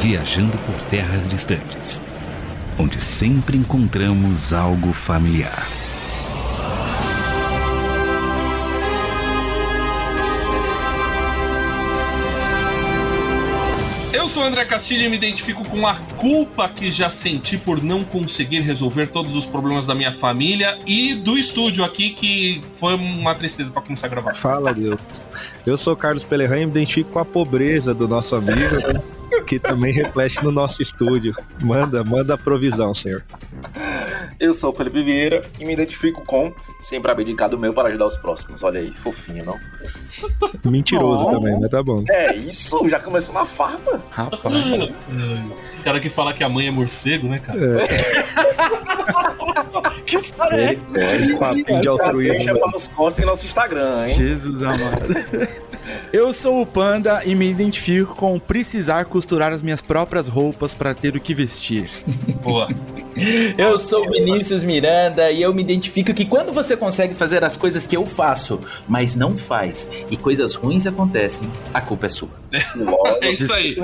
viajando por terras distantes, onde sempre encontramos algo familiar. Eu sou o André Castilho e me identifico com a culpa que já senti por não conseguir resolver todos os problemas da minha família e do estúdio aqui, que foi uma tristeza para começar a gravar. Fala, Deus. Eu sou o Carlos Pelerran e me identifico com a pobreza do nosso amigo, né? Que também reflete no nosso estúdio. Manda, manda a provisão, senhor. Eu sou o Felipe Vieira e me identifico com sempre abdicado do meu para ajudar os próximos. Olha aí, fofinho, não? Mentiroso oh. também, mas tá bom. É isso, já começou na farpa. Rapaz. O cara que fala que a mãe é morcego, né, cara? É. que história é? É, papinho de altruísmo. Chama nos costas em nosso Instagram, hein? Jesus amado. Eu sou o Panda e me identifico com precisar costurar as minhas próprias roupas para ter o que vestir. Boa. Eu sou o Vinícius Miranda e eu me identifico que quando você consegue fazer as coisas que eu faço, mas não faz, e coisas ruins acontecem, a culpa é sua. é isso aí.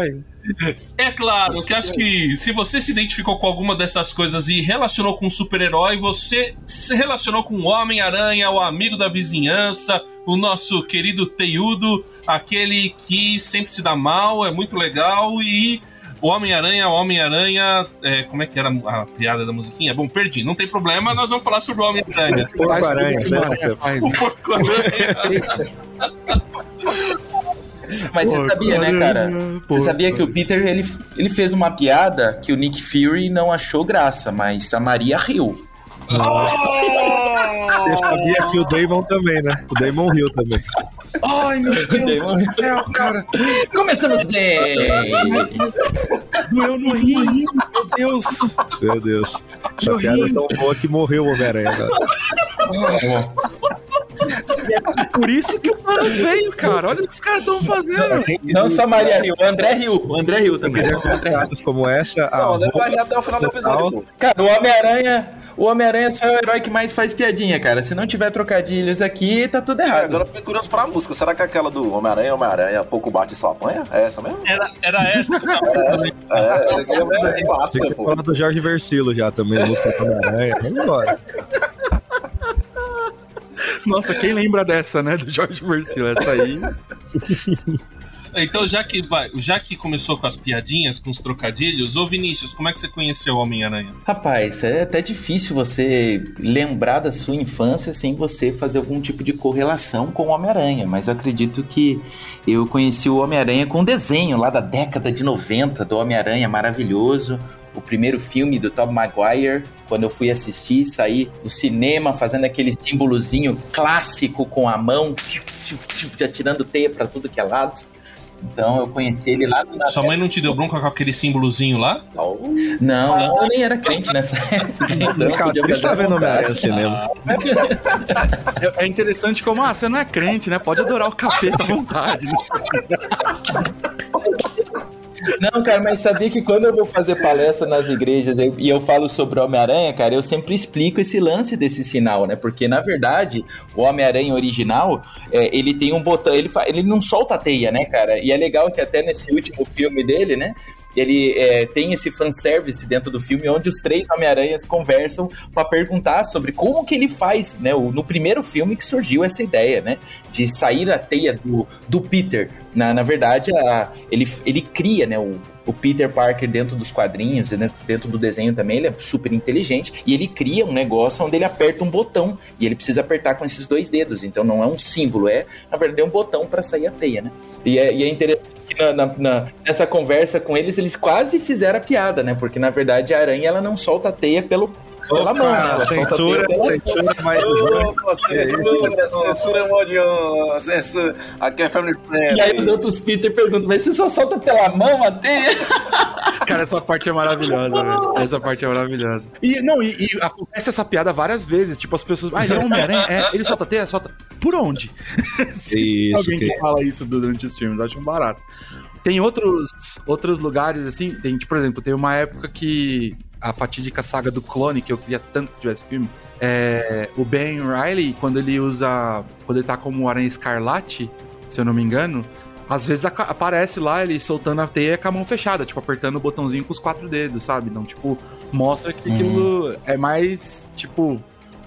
É claro que acho que se você se identificou com alguma dessas coisas e relacionou com um super-herói, você se relacionou com o Homem-Aranha, o amigo da vizinhança, o nosso querido Teiudo, aquele que sempre se dá mal, é muito legal e o Homem-Aranha, Homem-Aranha. É, como é que era a piada da musiquinha? Bom, perdi, não tem problema, nós vamos falar sobre o Homem-Aranha. Porco-Aranha, O Porco-Aranha. Mas você sabia, né, cara? Você sabia que o Peter ele, ele fez uma piada que o Nick Fury não achou graça, mas a Maria riu. Oh! Eu sabia que o Damon também, né? O Damon riu também. Ai, meu Deus do céu, cara. Começamos bem. Doeu no rim, meu Deus. Meu Deus. Essa piada é tão boa que morreu o Homem-Aranha agora. É por isso que o Thanos veio, cara. Olha o que os caras estão fazendo. Não só Maria Rio, o André Rio. O André Rio também. Como essa. Não, o André vai até o final do episódio. Cara, o Homem-Aranha. O Homem-Aranha só é o herói que mais faz piadinha, cara. Se não tiver trocadilhos aqui, tá tudo errado. É, agora eu fiquei curioso pra música. Será que é aquela do Homem-Aranha, Homem-Aranha, pouco bate e só apanha? É essa mesmo? Era, era essa. era essa. É, é, é clássica, pô. do Jorge Versilo já também, a música do Homem-Aranha. Vamos embora. Nossa, quem lembra dessa, né? Do Jorge Versilo, essa aí. Então, já que, vai, já que começou com as piadinhas, com os trocadilhos, ô Vinícius, como é que você conheceu o Homem-Aranha? Rapaz, é até difícil você lembrar da sua infância sem você fazer algum tipo de correlação com o Homem-Aranha, mas eu acredito que eu conheci o Homem-Aranha com um desenho lá da década de 90 do Homem-Aranha maravilhoso, o primeiro filme do Tom Maguire, quando eu fui assistir, saí do cinema fazendo aquele símbolozinho clássico com a mão, já tirando teia para tudo que é lado. Então eu conheci ele lá no. Sua mãe não te deu bronca com aquele símbolozinho lá? Não, não, eu nem era crente nessa época. Então, Cara, você tá vendo Homem-Aranha no cinema? É, é interessante como, ah, você não é crente, né? Pode adorar o capeta à vontade. Né? Não, cara, mas sabia que quando eu vou fazer palestra nas igrejas eu, e eu falo sobre o Homem-Aranha, cara, eu sempre explico esse lance desse sinal, né? Porque, na verdade, o Homem-Aranha original, é, ele tem um botão, ele, ele não solta a teia, né, cara? E é legal que até nesse último filme dele, né, ele é, tem esse fanservice dentro do filme onde os três Homem-Aranhas conversam para perguntar sobre como que ele faz, né? O, no primeiro filme que surgiu essa ideia, né? De sair a teia do, do Peter. Na, na verdade, a, ele, ele cria, né? O, o Peter Parker dentro dos quadrinhos, dentro do desenho também, ele é super inteligente e ele cria um negócio onde ele aperta um botão e ele precisa apertar com esses dois dedos. Então não é um símbolo, é na verdade é um botão para sair a teia, né? E é, e é interessante que na, na, na, nessa conversa com eles eles quase fizeram a piada, né? Porque na verdade a aranha ela não solta a teia pelo pela mão, né? Ela censura, censura mais. Opa, censura, censura é censura. Aqui é family friend. E aí os outros Peter perguntam, mas você só solta pela mão a teia? Cara, essa parte é maravilhosa, velho. Essa parte é maravilhosa. E, não, e, e, acontece essa piada várias vezes. Tipo, as pessoas. Ah, ele é Homem-Aranha? É, ele solta teia? Solta. Por onde? Isso. Alguém que... que fala isso durante os filmes, acho um barato. Tem outros, outros lugares, assim, tem, tipo, por exemplo, tem uma época que a fatídica saga do clone, que eu queria tanto que tivesse filme, é, o Ben Riley, quando ele usa. Quando ele tá como Aranha Escarlate, se eu não me engano, às vezes aparece lá ele soltando a teia com a mão fechada, tipo, apertando o botãozinho com os quatro dedos, sabe? Então, tipo, mostra que aquilo é mais, tipo,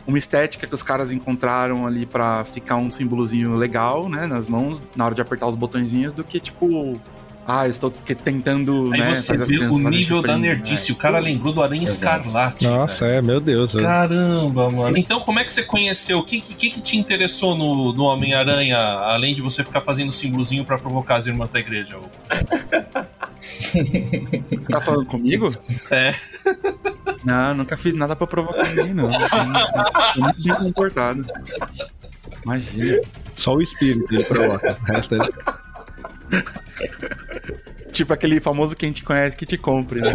uma estética que os caras encontraram ali pra ficar um símbolozinho legal, né, nas mãos, na hora de apertar os botõezinhos, do que, tipo, ah, eu estou tentando, Aí né, você vê o nível da nerdice. né? O cara lembrou do Aranha Exato. Escarlate. Nossa, velho. é, meu Deus. eu- Caramba, mano. Então, como é que você conheceu? O que, que, que te interessou no, no Homem-Aranha, além de você ficar fazendo símbolozinho pra provocar as irmãs da igreja? Você tá falando comigo? É. Não, nunca fiz nada pra provocar ninguém, não. Tô muito bem comportado. Imagina. Só o espírito ele provoca. O resto é... Tipo aquele famoso quem te conhece que te compre, né?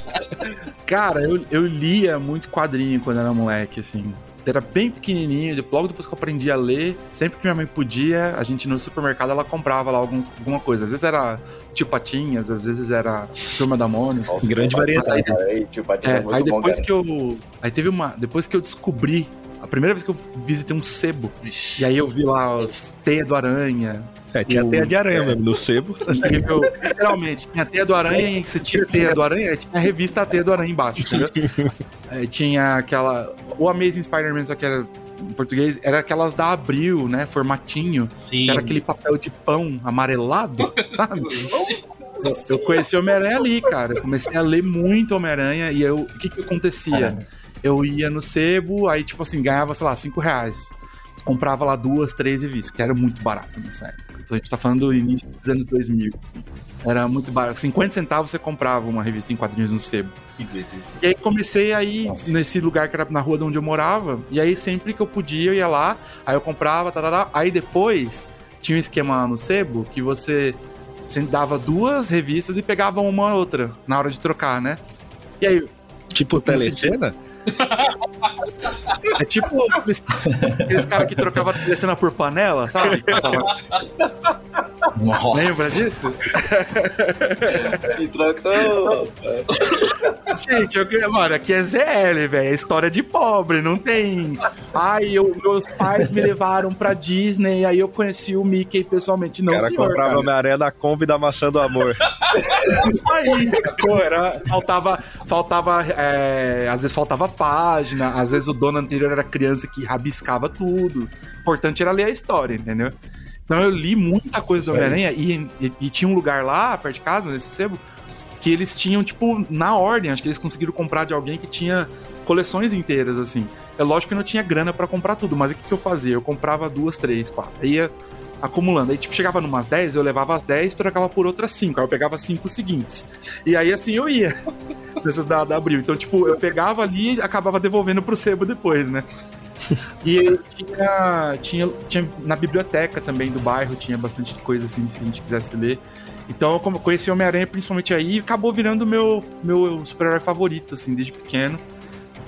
Cara, eu, eu lia muito quadrinho quando era moleque, assim. Era bem pequenininho, logo depois que eu aprendi a ler, sempre que minha mãe podia, a gente no supermercado ela comprava lá algum- alguma coisa. Às vezes era Tio Patinhas, às vezes era Turma da Mônica. Nossa, Grande variedade. aí, tio Patinhas É, é muito aí bom, depois cara. que eu. Aí teve uma. Depois que eu descobri. A primeira vez que eu visitei um sebo. Vixe. E aí eu vi lá os Teia do Aranha. É, tinha O- teia de aranha mesmo, no sebo. Nível, literalmente, tinha a teia do aranha e você tira a teia do aranha, tinha a revista a teia do aranha embaixo, entendeu? Aí tinha aquela. O Amazing Spider-Man, só que era em português, era aquelas da Abril, né? Formatinho. Sim. Que era aquele papel de pão amarelado, sabe? Eu, eu conheci Homem-Aranha ali, cara. Eu comecei a ler muito Homem-Aranha e eu, o que que acontecia? Eu ia no sebo, aí, tipo assim, ganhava, sei lá, 5 reais. Comprava lá duas, três revistas, que era muito barato nessa época. Então a gente tá falando do início dos anos 2000, assim. Era muito barato. 50 centavos você comprava uma revista em quadrinhos no sebo. E aí comecei aí nesse lugar que era na rua de onde eu morava. E aí sempre que eu podia eu ia lá, aí eu comprava, tarará. Aí depois tinha um esquema lá no sebo que você, você dava duas revistas e pegava uma ou outra na hora de trocar, né? E aí, Tipo telecena? é tipo aqueles, caras que trocavam a telecena por panela, sabe? Nossa. Lembra disso? E trocou. Gente, eu, queria- mano, aqui é ZL, velho. É história de pobre, não tem. Ai, eu, meus pais me levaram pra Disney, aí eu conheci o Mickey pessoalmente. Não, O cara senhor, comprava cara. Homem-Aranha da Kombi da maçã do amor. Isso aí, sacou? Era, faltava, faltava é, às vezes faltava página, às vezes o dono anterior era criança que rabiscava tudo. O importante era ler a história, entendeu? Então eu li muita coisa do Homem-Aranha e, e- e tinha um lugar lá, perto de casa, nesse sebo, que eles tinham, tipo, na ordem, acho que eles conseguiram comprar de alguém que tinha coleções inteiras, assim. É lógico que eu não tinha grana pra comprar tudo, mas o que, que eu fazia? Eu comprava duas, três, quatro. Aí ia acumulando. Aí, tipo, chegava numas 10, eu levava as 10 e trocava por outras 5. Aí eu pegava cinco seguintes. E aí, assim, eu ia. Nessas da, da Abril. Então, tipo, eu pegava ali e acabava devolvendo pro sebo depois, né? E tinha, tinha, tinha na biblioteca também do bairro, tinha bastante coisa assim, se a gente quisesse ler. Então eu conheci Homem-Aranha principalmente aí e acabou virando meu, meu super-herói favorito, assim, desde pequeno.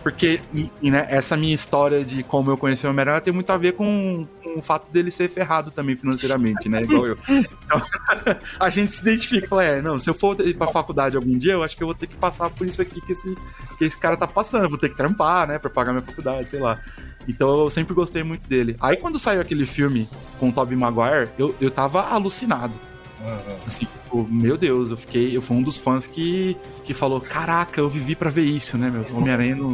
Porque e, e, né, essa minha história de como eu conheci o Homem-Aranha tem muito a ver com, com o fato dele ser ferrado também financeiramente, né? Igual eu. Então, a gente se identifica e fala, é, não, se eu for ir pra faculdade algum dia, eu acho que eu vou ter que passar por isso aqui que esse, que esse cara tá passando. Vou ter que trampar, né, pra pagar minha faculdade, sei lá. Então eu sempre gostei muito dele. Aí quando saiu aquele filme com o Tobey Maguire, eu, eu tava alucinado. Assim, tipo, meu Deus, eu fiquei. Eu fui um dos fãs que, que falou: Caraca, eu vivi pra ver isso, né, meu? Homem-Aranha no,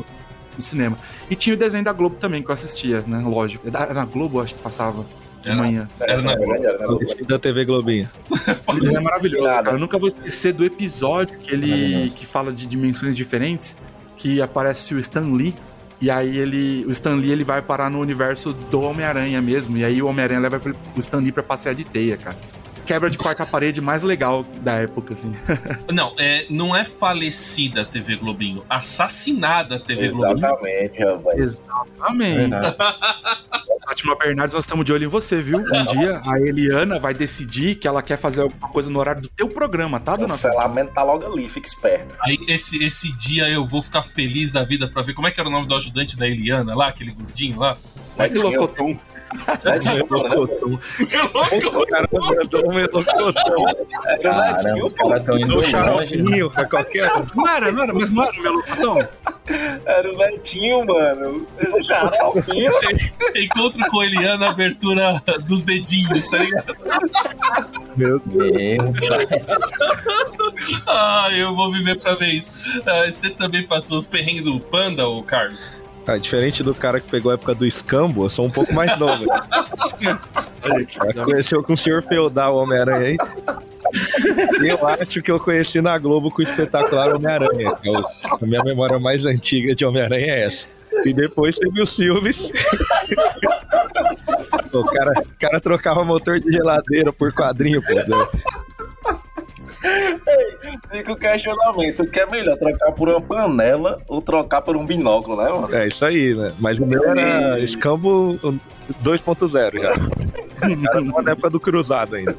no cinema. E tinha o desenho da Globo também, que eu assistia, né? Lógico. Era na Globo, acho que passava de Era. manhã. Era, na- verdade, era na Globo. Esse da TV Globinho. Aquele desenho é maravilhoso. Cara. Eu nunca vou esquecer do episódio que ele que fala de dimensões diferentes, que aparece o Stan Lee. E aí ele, o Stan Lee ele vai parar no universo do Homem-Aranha mesmo. E aí o Homem-Aranha leva o Stan Lee pra passear de teia, cara. Quebra de quarta parede mais legal da época, assim. Não, é, não é falecida a TV Globinho, assassinada a TV Globinho. Exatamente, rapaz. Exatamente. Fátima Bernardes, nós estamos de olho em você, viu? Um dia a Eliana vai decidir que ela quer fazer alguma coisa no horário do teu programa, tá, dona? Cancelamento tá logo ali, fica esperto. Aí esse, esse dia eu vou ficar feliz da vida pra ver como é que era o nome do ajudante da Eliana lá, aquele gordinho lá. Netinho, Locotom. Netinho, Melocotão. Que louco! O cara mandou um melocotão. Era Caramba, Netinho, os caras estão indo longe, pra qualquer. Não era, não era, mas não era o Melocotão? Era o Netinho, mano. Xaropinho. Encontro com Eliana na abertura dos dedinhos, tá ligado? Meu Deus. ah, eu vou viver pra ver isso. Ah, você também passou os perrengues do Panda, ô Carlos? Ah, diferente do cara que pegou a época do escambo, eu sou um pouco mais novo. Conheceu com o senhor Feudal Homem-Aranha aí? Eu acho que eu conheci na Globo com o espetacular Homem-Aranha. É a minha memória mais antiga de Homem-Aranha é essa. E depois teve os filmes. o cara, o cara trocava motor de geladeira por quadrinho, pô. Fica o questionamento: o que é melhor, trocar por uma panela ou trocar por um binóculo, né, mano? É isso aí, né? Mas o meu era escambo 2.0 já. Era na época do cruzado ainda.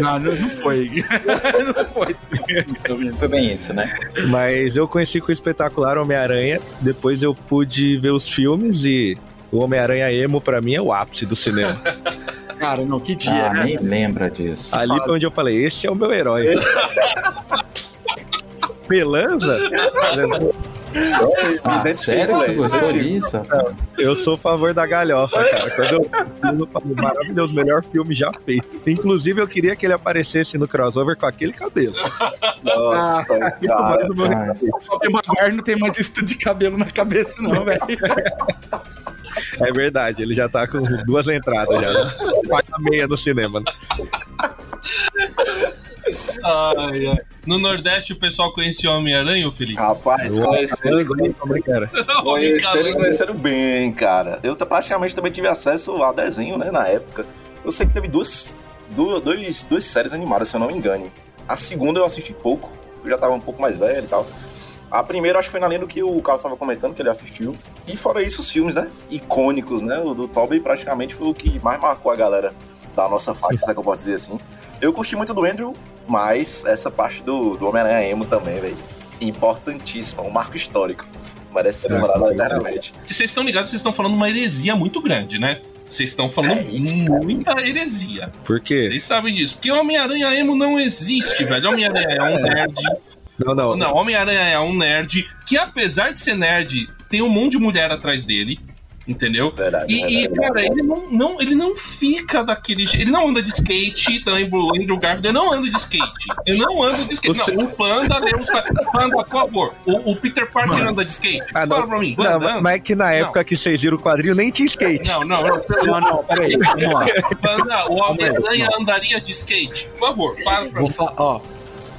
Não, não, não foi. não foi. Foi bem isso, né? Mas eu conheci com o espetacular Homem-Aranha. Depois eu pude ver os filmes e o Homem-Aranha emo pra mim é o ápice do cinema. Cara, não, que dia, Ah, né? nem lembra disso. Ali foi onde eu falei, esse é o meu herói. Pelanza? Ah, sério que tu gostou identifico. disso? Eu sou a favor da galhofa, cara. Quando eu eu falo, maravilhoso, melhor filme já feito. Inclusive, eu queria que ele aparecesse no crossover com aquele cabelo. Nossa, Isso cara. mais do meu Ah, respeito. O Maguire não tem mais estudo de cabelo na cabeça, não, velho. É verdade, ele já tá com duas entradas já. Né? Paga meia no cinema. né? Ai, ai. No Nordeste o pessoal conhecia o Homem-Aranha, ô Felipe? Rapaz, conheceram, amo, cara. conheceram, conheceram bem, cara. Eu praticamente também tive acesso a desenho, né, na época. Eu sei que teve duas, duas, dois, duas séries animadas, se eu não me engane. A segunda eu assisti pouco, eu já tava um pouco mais velho e tal. A primeira acho que foi na linha do que o Carlos estava comentando, que ele assistiu. E fora isso, os filmes, né? Icônicos, né? O do Tobey praticamente foi o que mais marcou a galera da nossa faixa, se é que eu posso dizer assim. Eu curti muito do Andrew, mas essa parte do, do Homem-Aranha Emo também, velho. Importantíssima, um marco histórico. Merece ser É, lembrado com eternamente. E vocês estão ligados, vocês estão falando uma heresia muito grande, né? Vocês estão falando É isso, cara. muita heresia. Por quê? Vocês sabem disso. Porque Homem-Aranha emo não existe, velho. Homem-Aranha é um nerd. Não, não. Não, Homem-Aranha é um nerd que, apesar de ser nerd, tem um monte de mulher atrás dele. Entendeu? Verdade, E, e, verdade. cara, ele não, não, ele não fica daquele jeito. Ele não anda de skate, também o Andrew Garfield, ele não anda de skate. Ele não anda de skate. Você- Não, o Panda, Deus, Panda, por favor. O, o Peter Parker anda de skate. Ah, Fala não. pra mim. Não, anda, anda. mas é que na época que vocês viram o quadrinho nem tinha skate. Não, não, não. Não, não, peraí, vamos lá. Panda, o Homem-Aranha andaria de skate. Por favor, para pra Vou mim. falar, ó.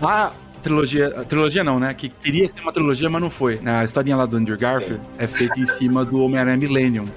A trilogia. Trilogia não, né? Que queria ser uma trilogia, mas não foi. A historinha lá do Andrew Garfield é feita em cima do Homem-Aranha Millennium.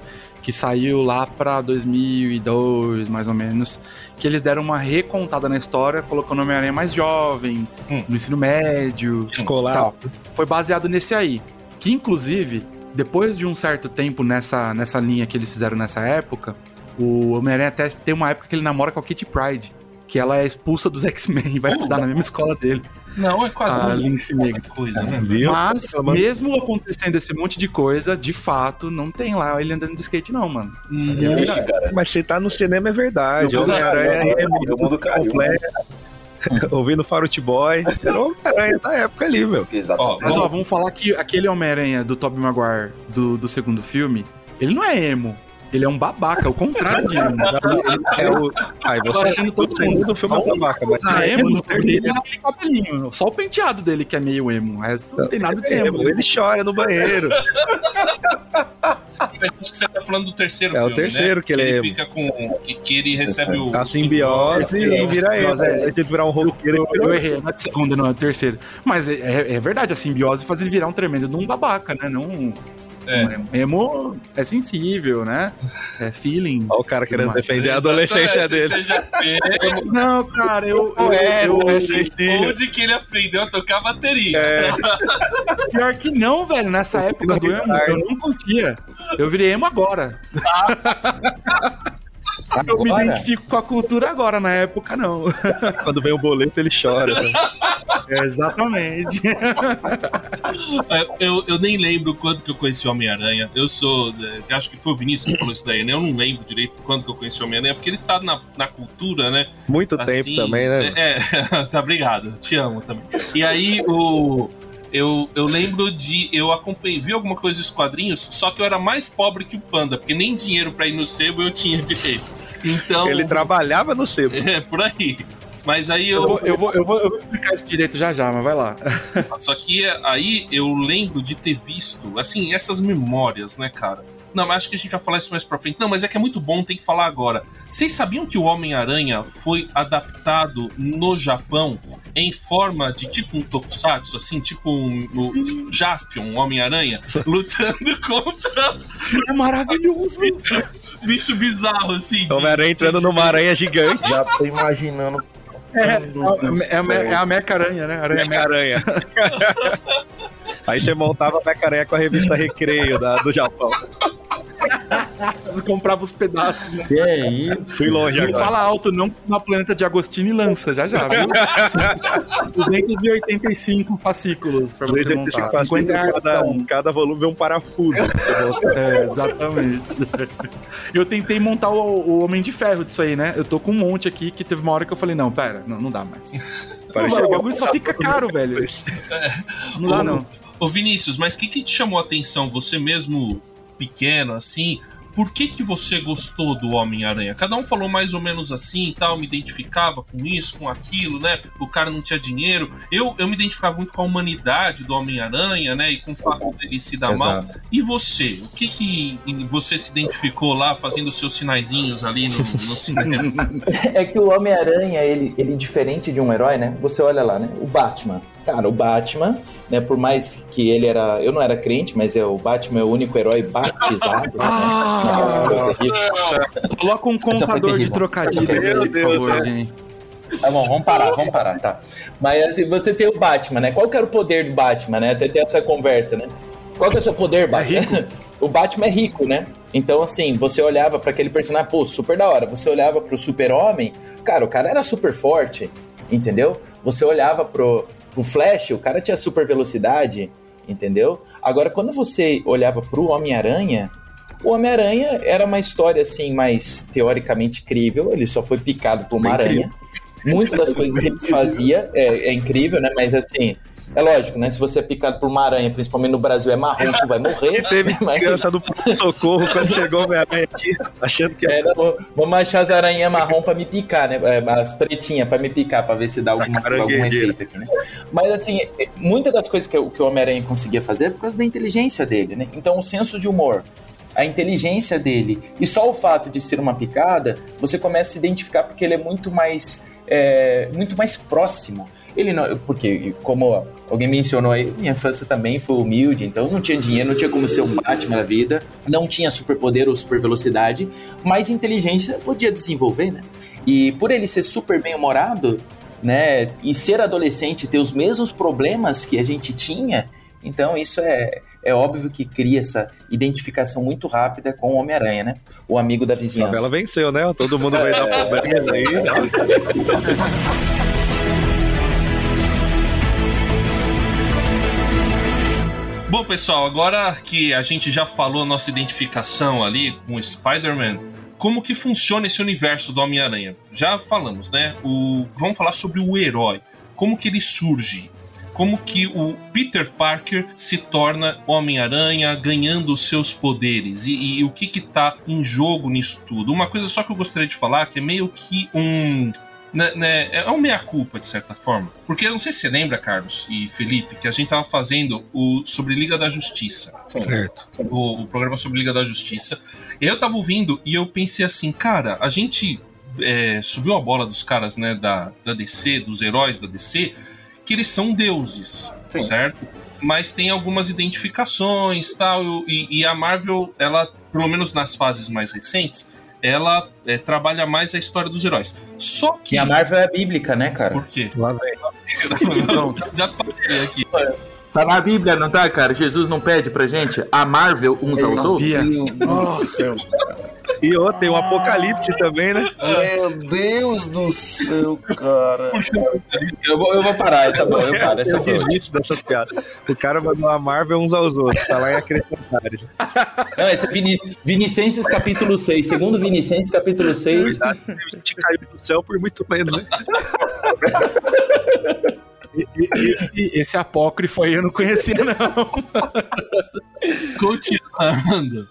Que saiu lá pra 2002, mais ou menos. Que eles deram uma recontada na história, colocando o Homem-Aranha mais jovem, Hum. no ensino médio. Escolar. tal. Foi baseado nesse aí. Que inclusive, depois de um certo tempo nessa, nessa linha que eles fizeram nessa época, o Homem-Aranha até tem uma época que ele namora com a Kitty Pride. Que ela é expulsa dos X-Men e vai estudar na mesma escola dele. Não, é A quadrinho. Lindsay Negra. coisa, né? Mas, mesmo acontecendo esse monte de coisa, de fato, não tem lá ele andando de skate, não, mano. Uhum. Vixe, cara. Mas você tá no cinema é verdade. Homem-Aranha caiu, é o mundo caiu. completo. Ouvindo Farote Boy. Era o Homem-Aranha da época ali, meu. Exatamente. Mas, ó, vamos falar que aquele Homem-Aranha do Tobey Maguire do, do segundo filme, ele não é emo. Ele é um babaca, o contrário de emo. É o... Você achando todo mundo do filme é babaca, mas Ah, é emo emo no filme dele é aquele cabelinho. Só o penteado dele que é meio emo. O resto não tem nada de emo. emo. Ele chora no banheiro. Acho que você tá falando do terceiro É o filme, terceiro né? que ele é- fica com. Que, que ele recebe o. A simbiose e vira ele. É. Ele virar um roqueiro. Eu, ele eu errei, não é de segunda, não, é de terceira. Mas é, é- é verdade, a simbiose faz ele virar um tremendo de um babaca, né? Não. É. emo é sensível, né? É feeling. Olha o cara querendo defender a adolescência dele. Não, cara, eu. eu, É, eu- não é. Onde que ele aprendeu a tocar bateria? É. pior que não, velho. Nessa época do emo, eu não curtia. Eu virei emo agora. Eu me Agora? identifico com a cultura agora, na época não. Quando vem o boleto, ele chora. né? É, exatamente. Eu, eu nem lembro quando que eu conheci o Homem-Aranha. Eu sou. é, Acho que foi o Vinícius que falou isso daí, né? Eu não lembro direito quando que eu conheci o Homem-Aranha, porque ele tá na, na cultura, né? Muito Assim, tempo também, né? É, é, tá, obrigado. Te amo também. E aí, o. Eu, eu lembro de. Eu acompanhei, vi alguma coisa dos quadrinhos, só que eu era mais pobre que o Panda, porque nem dinheiro pra ir no sebo eu tinha direito. Então. Ele trabalhava no sebo. É, por aí. Mas aí eu. Eu vou, eu, vou, eu, vou, eu vou explicar isso direito já já, mas vai lá. Só que aí eu lembro de ter visto, assim, essas memórias, né, cara? Não, mas acho que a gente vai falar isso mais pra frente. Não, mas é que é muito bom, tem que falar agora. Vocês sabiam que o Homem-Aranha foi adaptado no Japão em forma de tipo um tokusatsu, assim, tipo um, um Jaspion, um Homem-Aranha, lutando contra É maravilhoso! Bicho bizarro, assim. de- Homem-Aranha entrando numa aranha gigante. Já tô imaginando. É, é, do é, é a Meca-Aranha, né? Aranha Meca. Meca-aranha. Aí você montava a Meca-aranha com a revista Recreio da, do Japão. comprava os pedaços, né? Que é isso? Fui longe Não agora. fala alto, não, na planeta de Agostini lança, já já, viu? 285 fascículos pra você montar. 50 reais cada cada, um. cada volume é um parafuso. É, exatamente. Eu tentei montar o, o Homem de Ferro disso aí, né? Eu tô com um monte aqui que teve uma hora que eu falei, não, pera, não, não dá mais. Não, o que- bagulho só fica caro, velho. Não dá, não. Ô Vinícius, mas o que, que te chamou a atenção? Você mesmo pequeno, assim, por que, que você gostou do Homem-Aranha? Cada um falou mais ou menos assim e tal, me identificava com isso, com aquilo, né? O cara não tinha dinheiro. Eu, eu me identificava muito com a humanidade do Homem-Aranha, né? E com o fato dele se dar mal. Exato. E você? O que que você se identificou lá, fazendo os seus sinaizinhos ali no, no cinema? É que o Homem-Aranha, ele, ele diferente de um herói, né? Você olha lá, né? O Batman. Cara, o Batman, né? Por mais que ele era. Eu não era crente, mas é, o Batman é o único herói batizado. né? Terrível. Coloca um contador de trocadilhos aí, por favor, é. alguém. Tá bom, vamos parar, vamos parar, tá. Mas assim, você tem o Batman, né? Qual que era o poder do Batman, né? Até ter essa conversa, né? Qual que é o seu poder, Batman? o Batman é rico, né? Então, assim, você olhava pra aquele personagem, pô, super da hora. Você olhava pro super-homem, cara, o cara era super forte, entendeu? Você olhava pro, pro Flash, o cara tinha super velocidade, entendeu? Agora, quando você olhava pro Homem-Aranha, o Homem-Aranha era uma história, assim, mais teoricamente crível. Ele só foi picado por uma Bem aranha. Muitas das coisas que ele fazia é, é incrível, né? Mas, assim, é lógico, né? Se você é picado por uma aranha, principalmente no Brasil, é marrom, tu vai morrer. Teve mas... criança do socorro quando chegou o Homem-Aranha aqui, achando que É, não, vou- vamos achar as aranhas marrom pra me picar, né? É, As pretinhas pra me picar, pra ver se dá alguma, caranguejeira. algum efeito aqui, né? Mas assim, é, muitas das coisas que, o- que o Homem-Aranha conseguia fazer é por causa da inteligência dele, né? Então o senso de humor, a inteligência dele, e só o fato de ser uma picada, você começa a se identificar porque ele é muito mais, é, muito mais próximo. Ele não, porque, como alguém mencionou aí, minha infância também foi humilde, então não tinha dinheiro, não tinha como ser um Batman na vida, não tinha superpoder ou super velocidade, mas inteligência podia desenvolver, né? E por ele ser super bem-humorado, né, e ser adolescente ter os mesmos problemas que a gente tinha, então isso é, é óbvio que cria essa identificação muito rápida com o Homem-Aranha, né? O amigo da a vizinhança. Bela venceu, né? Todo mundo vai dar problema aí. Bom, pessoal, agora que a gente já falou a nossa identificação ali com o Spider-Man, como que funciona esse universo do Homem-Aranha? Já falamos, né? O... Vamos falar sobre o herói. Como que ele surge? Como que o Peter Parker se torna Homem-Aranha ganhando os seus poderes? E, e o que que tá em jogo nisso tudo? Uma coisa só que eu gostaria de falar, que é meio que um né, né, é um meia-culpa, de certa forma. Porque eu não sei se você lembra, Carlos e Felipe, que a gente tava fazendo o sobre Liga da Justiça. Certo. O, o programa sobre Liga da Justiça. Eu tava ouvindo e eu pensei assim, cara, a gente é, subiu a bola dos caras, né, da, da DC, dos heróis da DC, que eles são deuses, Sim. certo? Mas tem algumas identificações tal, e, e a Marvel, ela, pelo menos nas fases mais recentes, ela é, trabalha mais a história dos heróis. Só que. Que a Marvel é bíblica, né, cara? Por quê? Lá vem. Pronto. Já parei aqui. Tá na Bíblia, não tá, cara? Jesus não pede pra gente a Marvel uns aos outros? Bia. E outro, tem o Apocalipse também, né? Meu Deus do céu, cara. Eu vou, eu vou parar, tá bom, eu paro. Essa Eu foi dessas piadas. O cara mandou a Marvel uns aos outros. Tá lá em acrescentares. Não, esse é Vini, Vinicenses capítulo 6. Segundo Vinicenses capítulo 6. A gente caiu do céu por muito menos, né? Esse, esse apócrifo aí eu não conhecia, não. Continuando.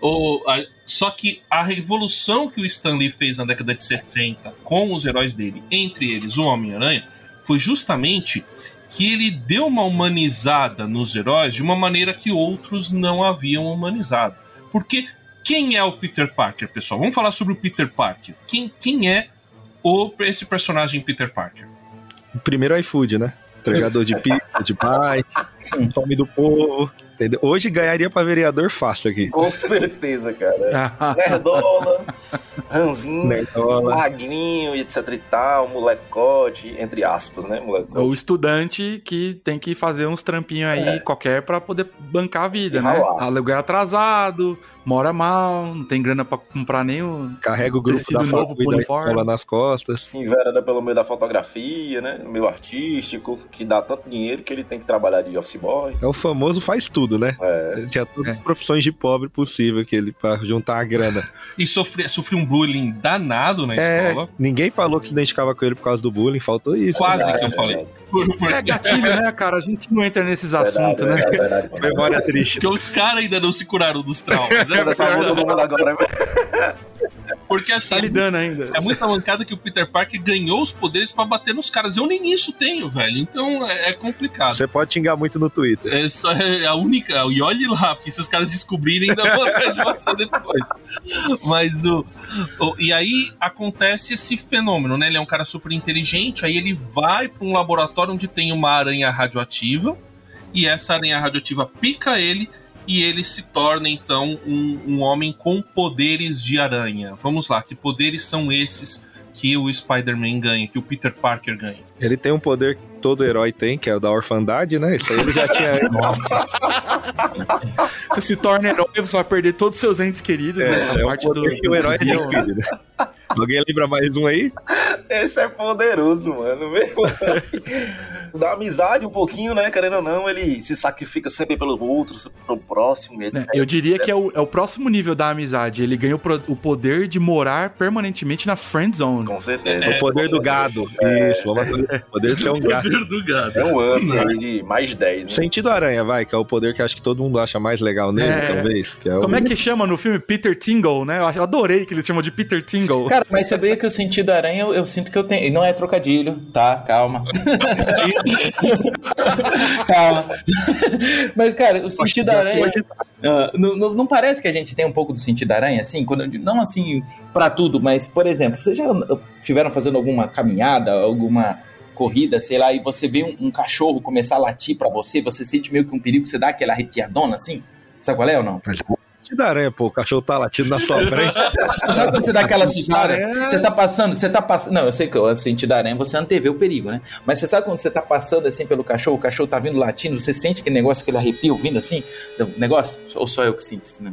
O, a- só que a revolução que o Stan Lee fez na década de 60 com os heróis dele, entre eles o Homem-Aranha, foi justamente que ele deu uma humanizada nos heróis de uma maneira que outros não haviam humanizado. Porque quem é o Peter Parker, pessoal? Vamos falar sobre o Peter Parker. Quem, quem é o, esse personagem Peter Parker? Primeiro iFood, né? Entregador de pizza, de bike, fome do povo. Entendeu? Hoje ganharia pra vereador fácil aqui. Com certeza, cara. Nerdola, Ranzinho, Nerdola. magrinho, e etc e tal, molecote, entre aspas, né, molecote. O estudante que tem que fazer uns trampinhos aí qualquer pra poder bancar a vida, E né? ralar. Aluguel atrasado, mora mal, não tem grana pra comprar nem o. Carrega o grupo Tecido da novo pro uniforme. nas costas. Se envereda pelo meio da fotografia, né, no meio artístico, que dá tanto dinheiro que ele tem que trabalhar de office boy. É o famoso faz tudo, né? É, Ele tinha todas É. as profissões de pobre possível que ele pra juntar a grana. E sofre, sofreu um bullying danado na É, escola. ninguém falou que se identificava com ele por causa do bullying, faltou isso. Quase né? que eu falei. É gatilho, né, cara? A gente não entra nesses assuntos, né? verdade, verdade, verdade. Memória triste. Porque os caras ainda não se curaram dos traumas. Mas Essa é agora, né? Porque assim, Tá lidando ainda. é muita mancada que o Peter Parker ganhou os poderes pra bater nos caras. Eu nem isso tenho, velho. Então é, é complicado. Você pode xingar muito no Twitter. É só é a única. E olhe lá, porque se os caras descobrirem, ainda vão atrás de você depois. Mas o, o- E aí acontece esse fenômeno, né? Ele é um cara super inteligente, aí ele vai pra um laboratório onde tem uma aranha radioativa, e essa aranha radioativa pica ele. E ele se torna então um, um homem com poderes de aranha. Vamos lá, que poderes são esses que o Spider-Man ganha, que o Peter Parker ganha? Ele tem um poder que todo herói tem, que é o da orfandade, né? Isso aí ele já tinha. Nossa. Você se torna herói, você vai perder todos os seus entes queridos, né? É, é A um parte poder do, que o herói guião, adquire, né? Alguém lembra mais um aí? Esse é poderoso, mano. Mesmo. Da amizade um pouquinho, né? Querendo ou não, ele se sacrifica sempre pelo outro, sempre pelo próximo. né? etc. Eu diria que é o, é o próximo nível da amizade. Ele ganha o, pro- o poder de morar permanentemente na friend zone. Com certeza. o poder do gado. Isso, vamos atualizar. O poder de ser um gado. Poder do gado. É um up de mais 10, né? Sentido aranha, vai, que é o poder que acho que todo mundo acha mais legal nele, É. talvez. Que é o... Como é que chama no filme? Peter Tingle, né? Eu adorei que eles chamam de Peter Tingle. Cara, mas sabia que o sentido aranha eu, eu sinto que eu tenho. e Não é trocadilho, tá? Calma. Calma. Mas, cara, o sentido aranha. ah, não, não- não parece que a gente tem um pouco do sentido aranha, assim? Quando, não assim pra tudo, mas, por exemplo, vocês já estiveram fazendo alguma caminhada, alguma corrida, sei lá, e você vê um, um cachorro começar a latir pra você, você sente meio que um perigo, você dá aquela arrepiadona assim? Sabe qual é ou não? Sentido aranha, pô, o cachorro tá latindo na sua frente. Sabe quando você dá aquela assustada? aranha- Você tá passando, você tá passando. Não, eu sei que o sentido da aranha você antevê o perigo, né? Mas você sabe quando você tá passando assim pelo cachorro, o cachorro tá vindo latindo, você sente aquele negócio, aquele arrepio vindo assim? negócio? Ou só eu que sinto isso, né?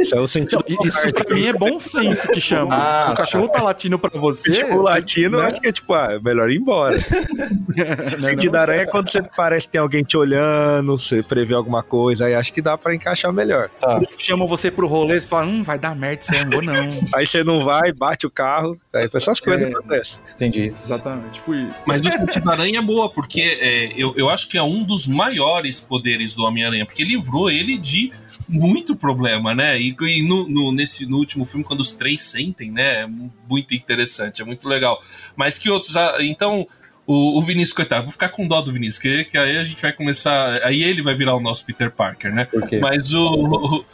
Isso é o sentido. E- Isso pra mim é bom senso que chama. Ah, Se o cachorro tá latindo pra você. Tipo, latino, eu né? acho que é tipo, ah, é melhor ir embora. Sentido não? aranha é quando você parece que tem alguém te olhando, você prevê alguma coisa, aí acho que dá pra encaixar melhor. Tá. Chamam você pro rolê, você fala, hum, vai dar merda isso aí, não vou não. Aí você não vai, bate o carro, aí essas coisas É. acontecem. Entendi. Exatamente, tipo isso. Mas o sentido aranha é boa, porque é, eu, eu acho que é um dos maiores poderes do Homem-Aranha, porque livrou ele de muito problema, né? E, e no, no- nesse, no último filme, quando os três sentem, né? É muito interessante, é muito legal. Mas que outros. ah, Então, o, o Vinícius, coitado, vou ficar com dó do Vinícius, que, que aí a gente vai começar. Aí ele vai virar o nosso Peter Parker, né? Por quê? Mas o, o-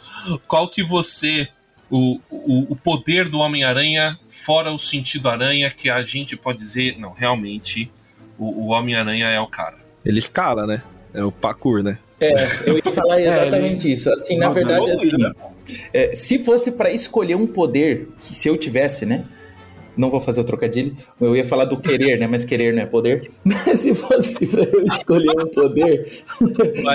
qual que você o, o, o poder do Homem-Aranha fora o sentido aranha que a gente pode dizer, não, realmente o, o Homem-Aranha é o cara. Ele escala, né? É o parkour, né? É, eu ia falar exatamente ele- isso. Assim, na verdade, assim, é, se fosse pra escolher um poder, que se eu tivesse, né? Não vou fazer o trocadilho. Eu ia falar do querer, né? Mas querer não é poder. Mas se fosse pra eu escolher um poder,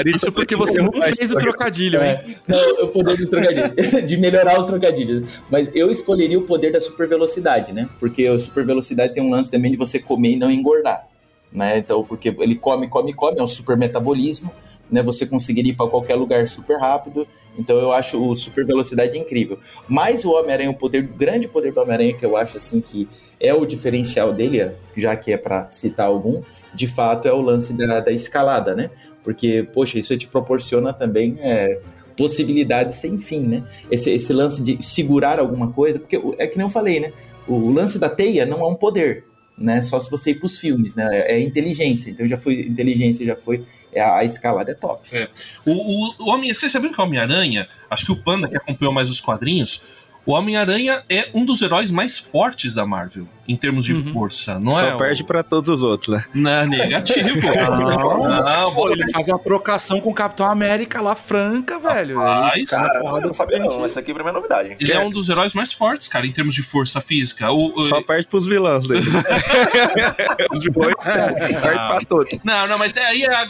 Isso porque você não fez o trocadilho, hein? É, não, o poder dos trocadilhos. de melhorar os trocadilhos. Mas eu escolheria o poder da super velocidade, né? Porque a super velocidade tem um lance também de você comer e não engordar. Né? Então, porque ele come, come, come, é um super metabolismo, né? Você conseguiria ir para qualquer lugar super rápido. Então eu acho o super velocidade incrível. Mas o Homem-Aranha, o poder, o grande poder do Homem-Aranha, que eu acho assim que é o diferencial dele, já que é para citar algum, de fato, é o lance da, da escalada, né? Porque, poxa, isso te proporciona também é, possibilidades sem fim, né? Esse, esse lance de segurar alguma coisa, porque é que nem eu falei, né? O, o lance da teia não é um poder, né? Só se você ir para os filmes, né? É inteligência. Então já foi inteligência, já foi é, a, a escalada é top. É. O, o, o Homem, você sabia que o Homem-Aranha, acho que o Panda que acompanhou mais os quadrinhos, o Homem-Aranha é um dos heróis mais fortes da Marvel, em termos de uhum. força, não Só é? Só perde o... para todos os outros, né? Não, é negativo. não, não, pô, ele faz uma trocação com o Capitão América lá, franca, velho. Rapaz, cara, eu não sabia não, essa aqui pra mim é novidade. Ele é. é. um dos heróis mais fortes, cara, em termos de força física. O, o... Só perde pros vilões dele. os vilões perde pra todos. Não, não, mas é aí é a.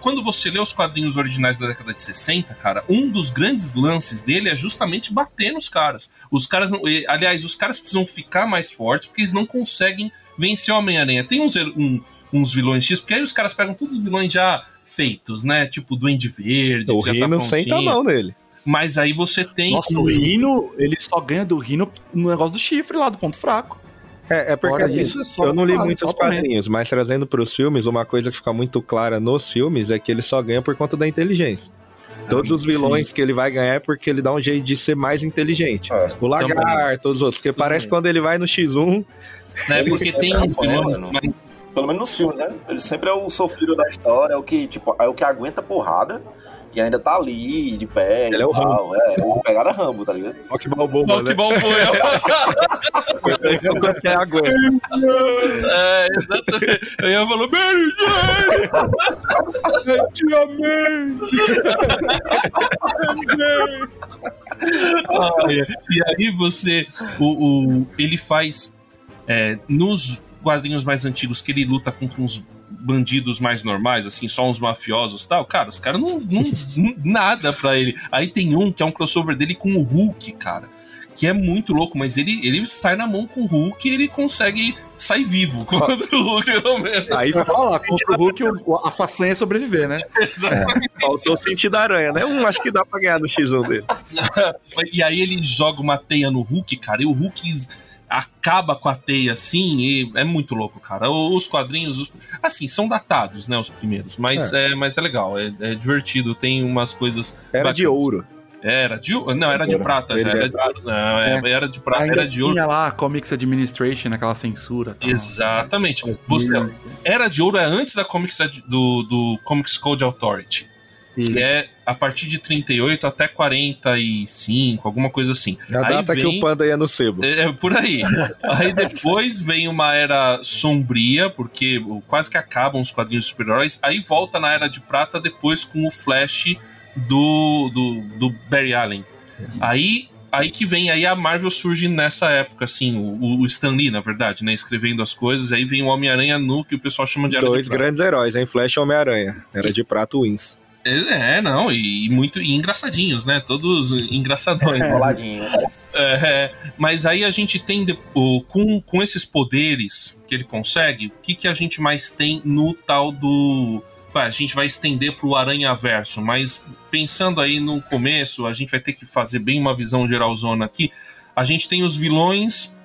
Quando você lê os quadrinhos originais da década de 60, cara, um dos grandes lances dele é justamente bater nos caras. Os caras não. Aliás, os caras precisam ficar mais fortes porque eles não conseguem vencer o Homem-Aranha. Tem uns, um, uns vilões X, porque aí os caras pegam todos os vilões já feitos, né? Tipo Duende Verde. O Rino tá senta a mão nele. Mas aí você tem. Nossa, o Rino, ele só ganha do Rino no negócio do chifre lá, do ponto fraco. É, é porque Agora, isso é só eu não li muitos quadrinhos, mas trazendo para os filmes, uma coisa que fica muito clara nos filmes é que ele só ganha por conta da inteligência. Todos os vilões Sim. que ele vai ganhar é porque ele dá um jeito de ser mais inteligente. É, o Lagar, todos os outros. Porque parece quando ele vai no X1. Né, porque tem um. Pelo menos nos filmes, né? Ele sempre é o sofrido da história, é o que, tipo, é o que aguenta porrada e ainda tá ali, de pé. Ele é o Rambo. É, é pegada Rambo, tá ligado? Rock Balboa, Rock né? Balboa. Quanto é aguenta. É, exatamente. Aí eu falo, Mary Jane! Tia May! ah, e aí você, o, o, ele faz é, nos quadrinhos mais antigos que ele luta contra uns bandidos mais normais, assim, só uns mafiosos e tal, cara, os caras não, não, não. nada pra ele. Aí tem um que é um crossover dele com o Hulk, cara. Que é muito louco, mas ele, ele sai na mão com o Hulk e ele consegue sair vivo contra o Hulk, pelo menos. Aí vai falar, contra o Hulk a façanha é sobreviver, né? Exatamente. É. Faltou o sentido da aranha, né? Um, acho que dá pra ganhar no X1 dele. e aí ele joga uma teia no Hulk, cara, e o Hulk acaba com a teia assim, e é muito louco, cara. Os quadrinhos, os, assim, são datados, né, os primeiros, mas é, é mas é legal, é, é divertido, tem umas coisas. Era bacanas. de ouro. Era de não, era de prata, já, era de, não, é, é, era de prata, Ainda era de ouro. Tinha lá a Comics Administration, aquela censura. Tal. Exatamente. Você, era de ouro é antes da Comics do, do Comics Code Authority. Isso. Que é a partir de 38 até 45, alguma coisa assim. A aí data vem, que o Panda ia no sebo. É, é por aí. aí depois vem uma era sombria, porque quase que acabam os quadrinhos super-heróis. Aí volta na era de prata depois com o Flash do, do, do Barry Allen. Aí aí que vem, aí a Marvel surge nessa época, assim, o, o Stan Lee, na verdade, né, escrevendo as coisas, aí vem o Homem-Aranha nu, que o pessoal chama de Era Dois de grandes heróis, hein, Flash e Homem-Aranha, Era de prata Wins. É, não, e, muito e engraçadinhos, né? Todos engraçadões. Enroladinhos. Né? É, mas aí a gente tem, o, com, com esses poderes que ele consegue, o que, que a gente mais tem no tal do. A gente vai estender para o Aranha Verso, mas pensando aí no começo, a gente vai ter que fazer bem uma visão geralzona aqui. A gente tem os vilões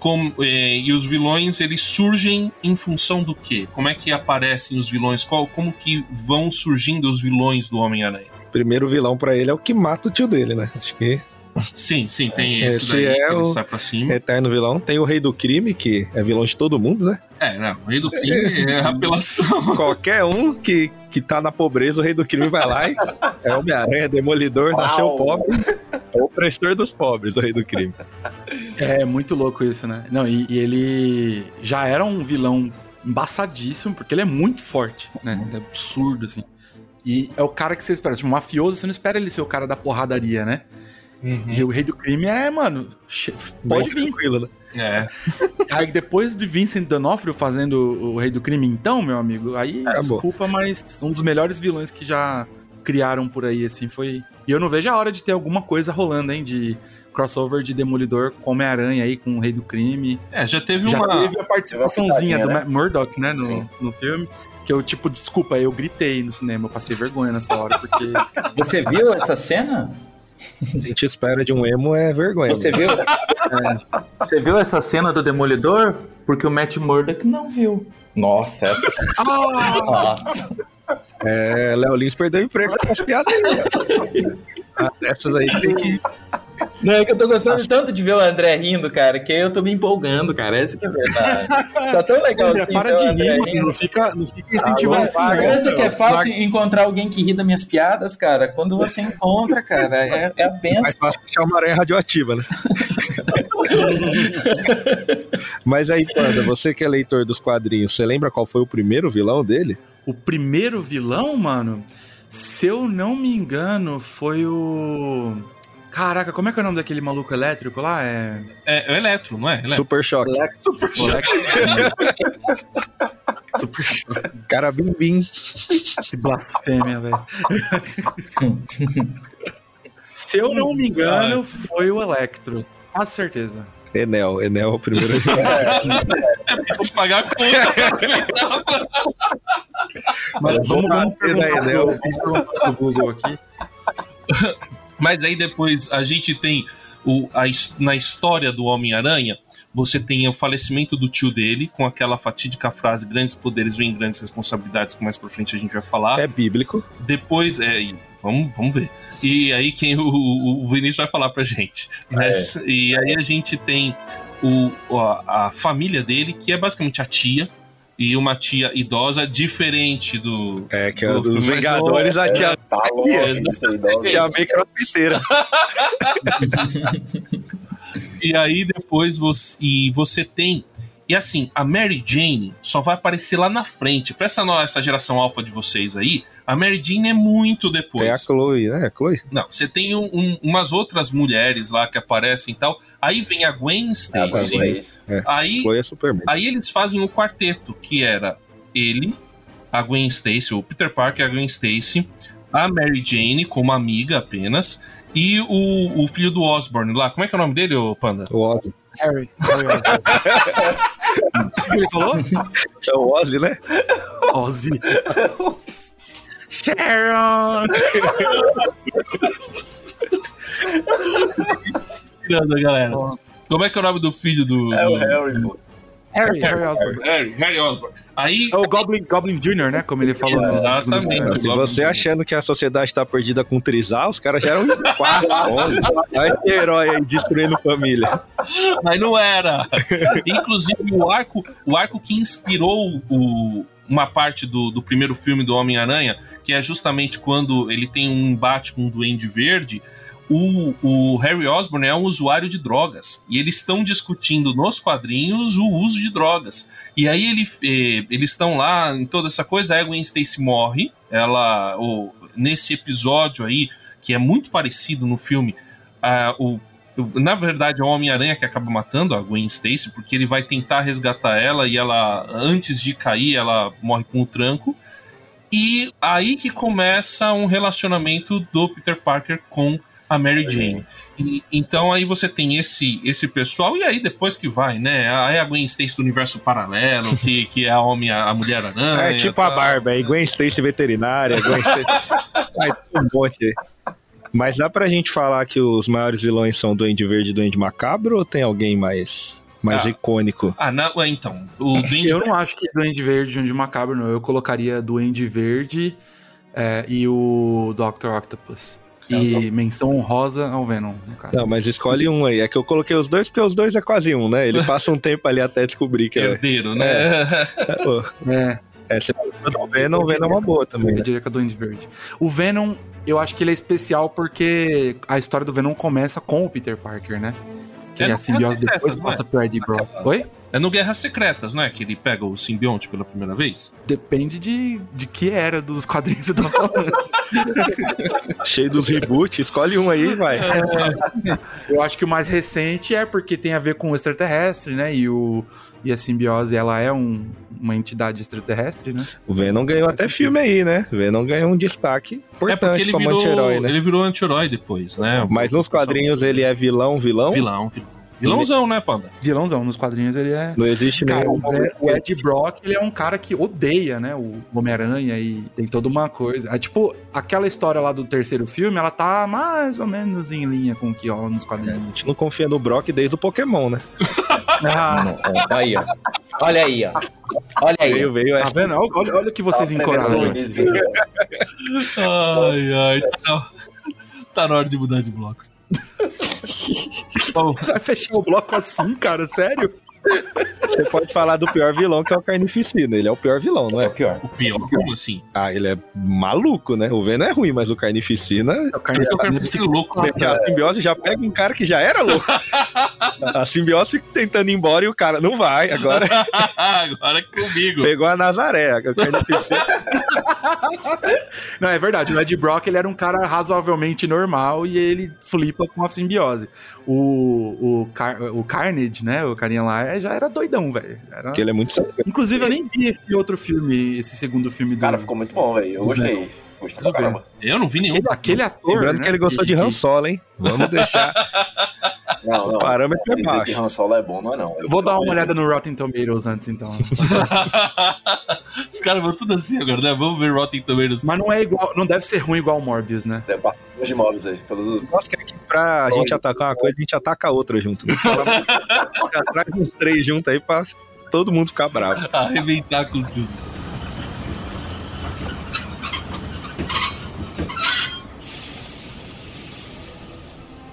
como, eh, e os vilões eles surgem em função do quê? Como é que aparecem os vilões? Qual, como que vão surgindo os vilões do Homem-Aranha? Primeiro vilão para ele é o que mata o tio dele, né? Acho que Sim, sim, tem esse, esse daí é o sai pra cima. Eterno vilão. Tem o Rei do Crime, que é vilão de todo mundo, né? É, não, o Rei do Crime é, é apelação. Qualquer um que, que tá na pobreza, o Rei do Crime vai lá e é Homem-Aranha, Demolidor, Uau. nasceu pobre. É o prestor dos pobres, o Rei do Crime. É muito louco isso, né? Não, e, e ele já era um vilão embaçadíssimo, porque ele é muito forte, né? Ele é absurdo, assim. E é o cara que você espera. Tipo, um mafioso, você não espera ele ser o cara da porradaria, né? Uhum. E o rei do crime é, mano, pode vir. Tranquilo, né? É. Aí depois de Vincent D'Onofrio fazendo o rei do crime, então, meu amigo, aí Acabou. desculpa, mas um dos melhores vilões que já criaram por aí, assim, foi. E eu não vejo a hora de ter alguma coisa rolando, hein, de crossover de Demolidor com Homem-Aranha aí, com o Rei do Crime. É, já teve já uma. Já teve a participaçãozinha do né? Murdoch, né, no, no filme. Que eu, tipo, desculpa, eu gritei no cinema, eu passei vergonha nessa hora, porque. Você viu essa cena? A gente espera de um emo é vergonha. Você viu? É. Você viu essa cena do Demolidor? Porque o Matt Murdock não viu. Nossa, essa. Nossa. É, Léo Lins perdeu o emprego com as piadas aí. Ah, Essas aí tem que. Não, é que eu tô gostando tanto de ver o André rindo, cara, que eu tô me empolgando, cara. Essa que é a verdade. Tá tão legal André, assim. para de rir, mano. Não fica, não fica incentivando esse Você pensa negócio. que é fácil encontrar alguém que ri das minhas piadas, cara? Quando você encontra, cara, é, é a Mais benção. fácil achar uma aranha radioativa, né? Mas aí, Panda, você que é leitor dos quadrinhos, você lembra qual foi o primeiro vilão dele? O primeiro vilão, mano, se eu não me engano, foi o. Caraca, como é que é o nome daquele maluco elétrico lá? É. É, é o Eletro, não é? Eletro. Super Choque. Super Super Choque. Cara bim bim. Que blasfêmia, velho. Se eu não me engano, foi o Electro. Com certeza. Enel, Enel é o primeiro. Vou pagar a conta. Mas Eu vamos, vamos perguntar Enel. pro, vamos perguntar pro Google aqui. Mas aí depois a gente tem o, a na história do Homem-Aranha, você tem o falecimento do tio dele, com aquela fatídica frase: grandes poderes vêm grandes responsabilidades, que mais pra frente a gente vai falar. É bíblico. Depois, é, vamos, vamos ver. E aí quem o, o Vinícius vai falar pra gente. Mas- E aí a gente tem o, a, a família dele, que é basicamente a tia, e uma tia idosa, diferente do. É, que é do dos Vingadores, a tia, Tá longe disso aí, dó. tia May crossfiteira. E aí depois você, e você tem. E assim, a Mary Jane só vai aparecer lá na frente. Pra essa, essa geração alfa de vocês aí, a Mary Jane é muito depois. Tem a Chloe, né? Chloe? Não, você tem um- um- umas outras mulheres lá que aparecem e tal. Aí vem a Gwen Ah, Stacy. é isso. aí, Chloe é Superman. aí eles fazem o quarteto, que era ele, a Gwen Stacy, o Peter Parker, a Gwen Stacy, a Mary Jane como amiga apenas, e o, o filho do Osborn lá. Como é que é o nome dele, ô Panda? O Ozzy. Harry. Harry Osborn. O que ele falou? É o Ozzy, né? Ozzy. Sharon! Tirando a galera. Como é que é o nome do filho do. É o Harry, pô. Harry, Harry Osborn. Harry, Harry Osborn. Aí. É o Goblin, Goblin Jr., né? Como ele falou. Exatamente. Se você achando que a sociedade tá perdida com Trizal, os caras já eram quatro, onze. Olha que herói aí destruindo família. Mas não era. Inclusive, o arco, o arco que inspirou o- uma parte do, do primeiro filme do Homem-Aranha, que é justamente quando ele tem um embate com o Duende Verde. O, o Harry Osborn é um usuário de drogas. E eles estão discutindo nos quadrinhos o uso de drogas. E aí ele, eh, eles estão lá em toda essa coisa. A Gwen Stacy morre. Ela, o- nesse episódio aí, que é muito parecido no filme, ah, o na verdade, é o Homem-Aranha que acaba matando a Gwen Stacy, porque ele vai tentar resgatar ela e ela, antes de cair, ela morre com o tranco. E aí que começa um relacionamento do Peter Parker com a Mary Jane. E- então aí você tem esse, esse pessoal, e aí depois que vai, né? Aí a Gwen Stacy do universo paralelo, que, que é a, homem, a Mulher-Aranha. É tipo a tá? Barba aí, Gwen Stacy veterinária, Gwen Stacy... Um monte aí. Mas dá pra gente falar que os maiores vilões são Duende Verde e Duende Macabro ou tem alguém mais, mais Ah. icônico? Ah, não, é, então. O Duende Eu não acho que Duende Verde e Duende Macabro, não. Eu colocaria Duende Verde é, e o Dr. Octopus. E menção honrosa ao Venom, no caso. Não, mas escolhe um aí. É que eu coloquei os dois porque os dois é quase um, né? Ele passa um tempo ali até descobrir que é. herdeiro, né? Pô, É, É, você não vê, não vê, é uma boa também. eu diria que é Duende Verde. O Venom, eu acho que ele é especial porque a história do Venom começa com o Peter Parker, né? Que É a no simbiose Secretas, depois é? passa pro Eddie Brock. Oi? É no Guerras Secretas, não é? Que ele pega o simbionte pela primeira vez? Depende de, de que era dos quadrinhos que você tá falando. Cheio dos reboots, escolhe um aí, vai. Eu acho que o mais recente é porque tem a ver com o extraterrestre, né? E, o, e a simbiose, ela é um- uma entidade extraterrestre, né? O Venom ganhou até filme aí, né? O Venom ganhou um destaque é porque importante ele como virou, anti-herói, né? ele virou anti-herói depois, né? Mas nos quadrinhos ele é vilão, vilão. Vilão, vilão. Vilãozão, né, Panda? Vilãozão, nos quadrinhos ele é. Não existe Cara, nenhum. o, Ed Brock, ele é um cara que odeia, né, o Homem-Aranha e tem toda uma coisa. É tipo, aquela história lá do terceiro filme, ela tá mais ou menos em linha com o que rola nos A quadrinhos. gente não confia no Brock desde o Pokémon, né? Ah, Aí, ó. Olha aí, ó. Olha aí. Veio, veio. tá vendo? Olha, olha- olha o que vocês encorajam. Ai, ai. Tá, tá na hora de mudar de bloco. Vai fechar o bloco assim, cara? Sério? Você pode falar do pior vilão, que é o Carnificina. Ele é o pior vilão, não É é? o pior. o pior, como assim? Ah, ele é maluco, né? O Venom é ruim, mas o Carnificina. O cara Eu quero ser louco. Porque a simbiose já pega um cara que já era louco. A simbiose fica tentando ir embora e o cara não vai. Agora Agora é comigo. pegou a Nazaré. O Carnificina Não, é verdade. O Ed Brock ele era um cara razoavelmente normal e ele flipa com a simbiose. O, o, Car- o Carnage, né? O carinha lá é- já era doidão, velho. Era... porque ele é muito. Inclusive, eu nem vi esse outro filme, esse segundo filme do. Cara, ficou muito bom, velho. Eu gostei. Gostei pra caramba. Eu não vi nenhum. Aquele, aquele ator. Lembrando né, que ele gostou de Han Solo, hein? Vamos deixar Não, o não. parâmetro é Dizer que baixo. Han Solo é bom, não é não. Eu vou dar uma olhada no Rotten Tomatoes antes, então. Os caras vão tudo assim agora, né? Vamos ver Rotten Tomatoes. Mas não é igual, não deve ser ruim igual o Morbius, né? Deve passar de móveis aí. Pelos... Nossa, que aqui pra gente atacar uma coisa, a gente ataca a outra junto. Não. Já Traz uns três juntos aí pra todo mundo ficar bravo. Arrebentar com tudo.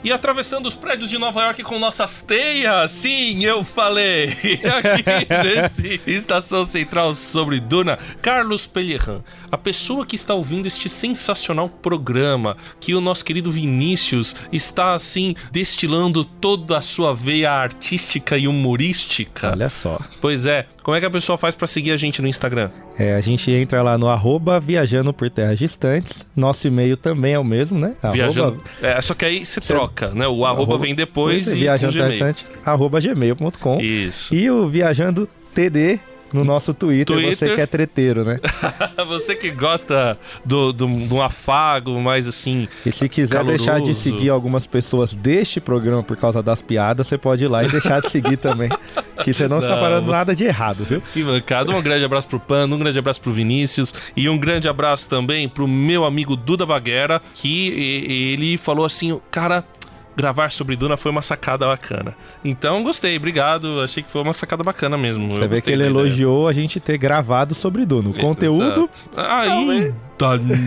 E atravessando os prédios de Nova York com nossas teias, sim, eu falei. Aqui nesse Estação Central sobre Duna, Carlos Pellerran, a pessoa que está ouvindo este sensacional programa, que o nosso querido Vinícius está assim destilando toda a sua veia artística e humorística. Olha só. Pois é, como é que a pessoa faz pra seguir a gente no Instagram? É, a gente entra lá no arroba viajando por terras distantes. Nosso e-mail também é o mesmo, né? Viajando. É, só que aí você troca, né? O arroba, Arroba- vem depois e viajando por terras distantes, arroba gmail.com. Isso. E o viajando TD no nosso Twitter, Twitter. você que é treteiro, né? Você que gosta do, do, do afago, mais assim. E se quiser Caloroso. deixar de seguir algumas pessoas deste programa por causa das piadas, você pode ir lá e deixar de seguir também. Que você não, está Não. falando nada de errado, viu? Que bancada. Um grande abraço pro Pano, um grande abraço pro Vinícius e um grande abraço também pro meu amigo Duda Baguera, que ele falou assim, cara. Gravar sobre Duna foi uma sacada bacana. Então, gostei, obrigado. Achei que foi uma sacada bacana mesmo. Você Eu vê que ele elogiou a gente ter gravado sobre Duno. O conteúdo, Exato. Ainda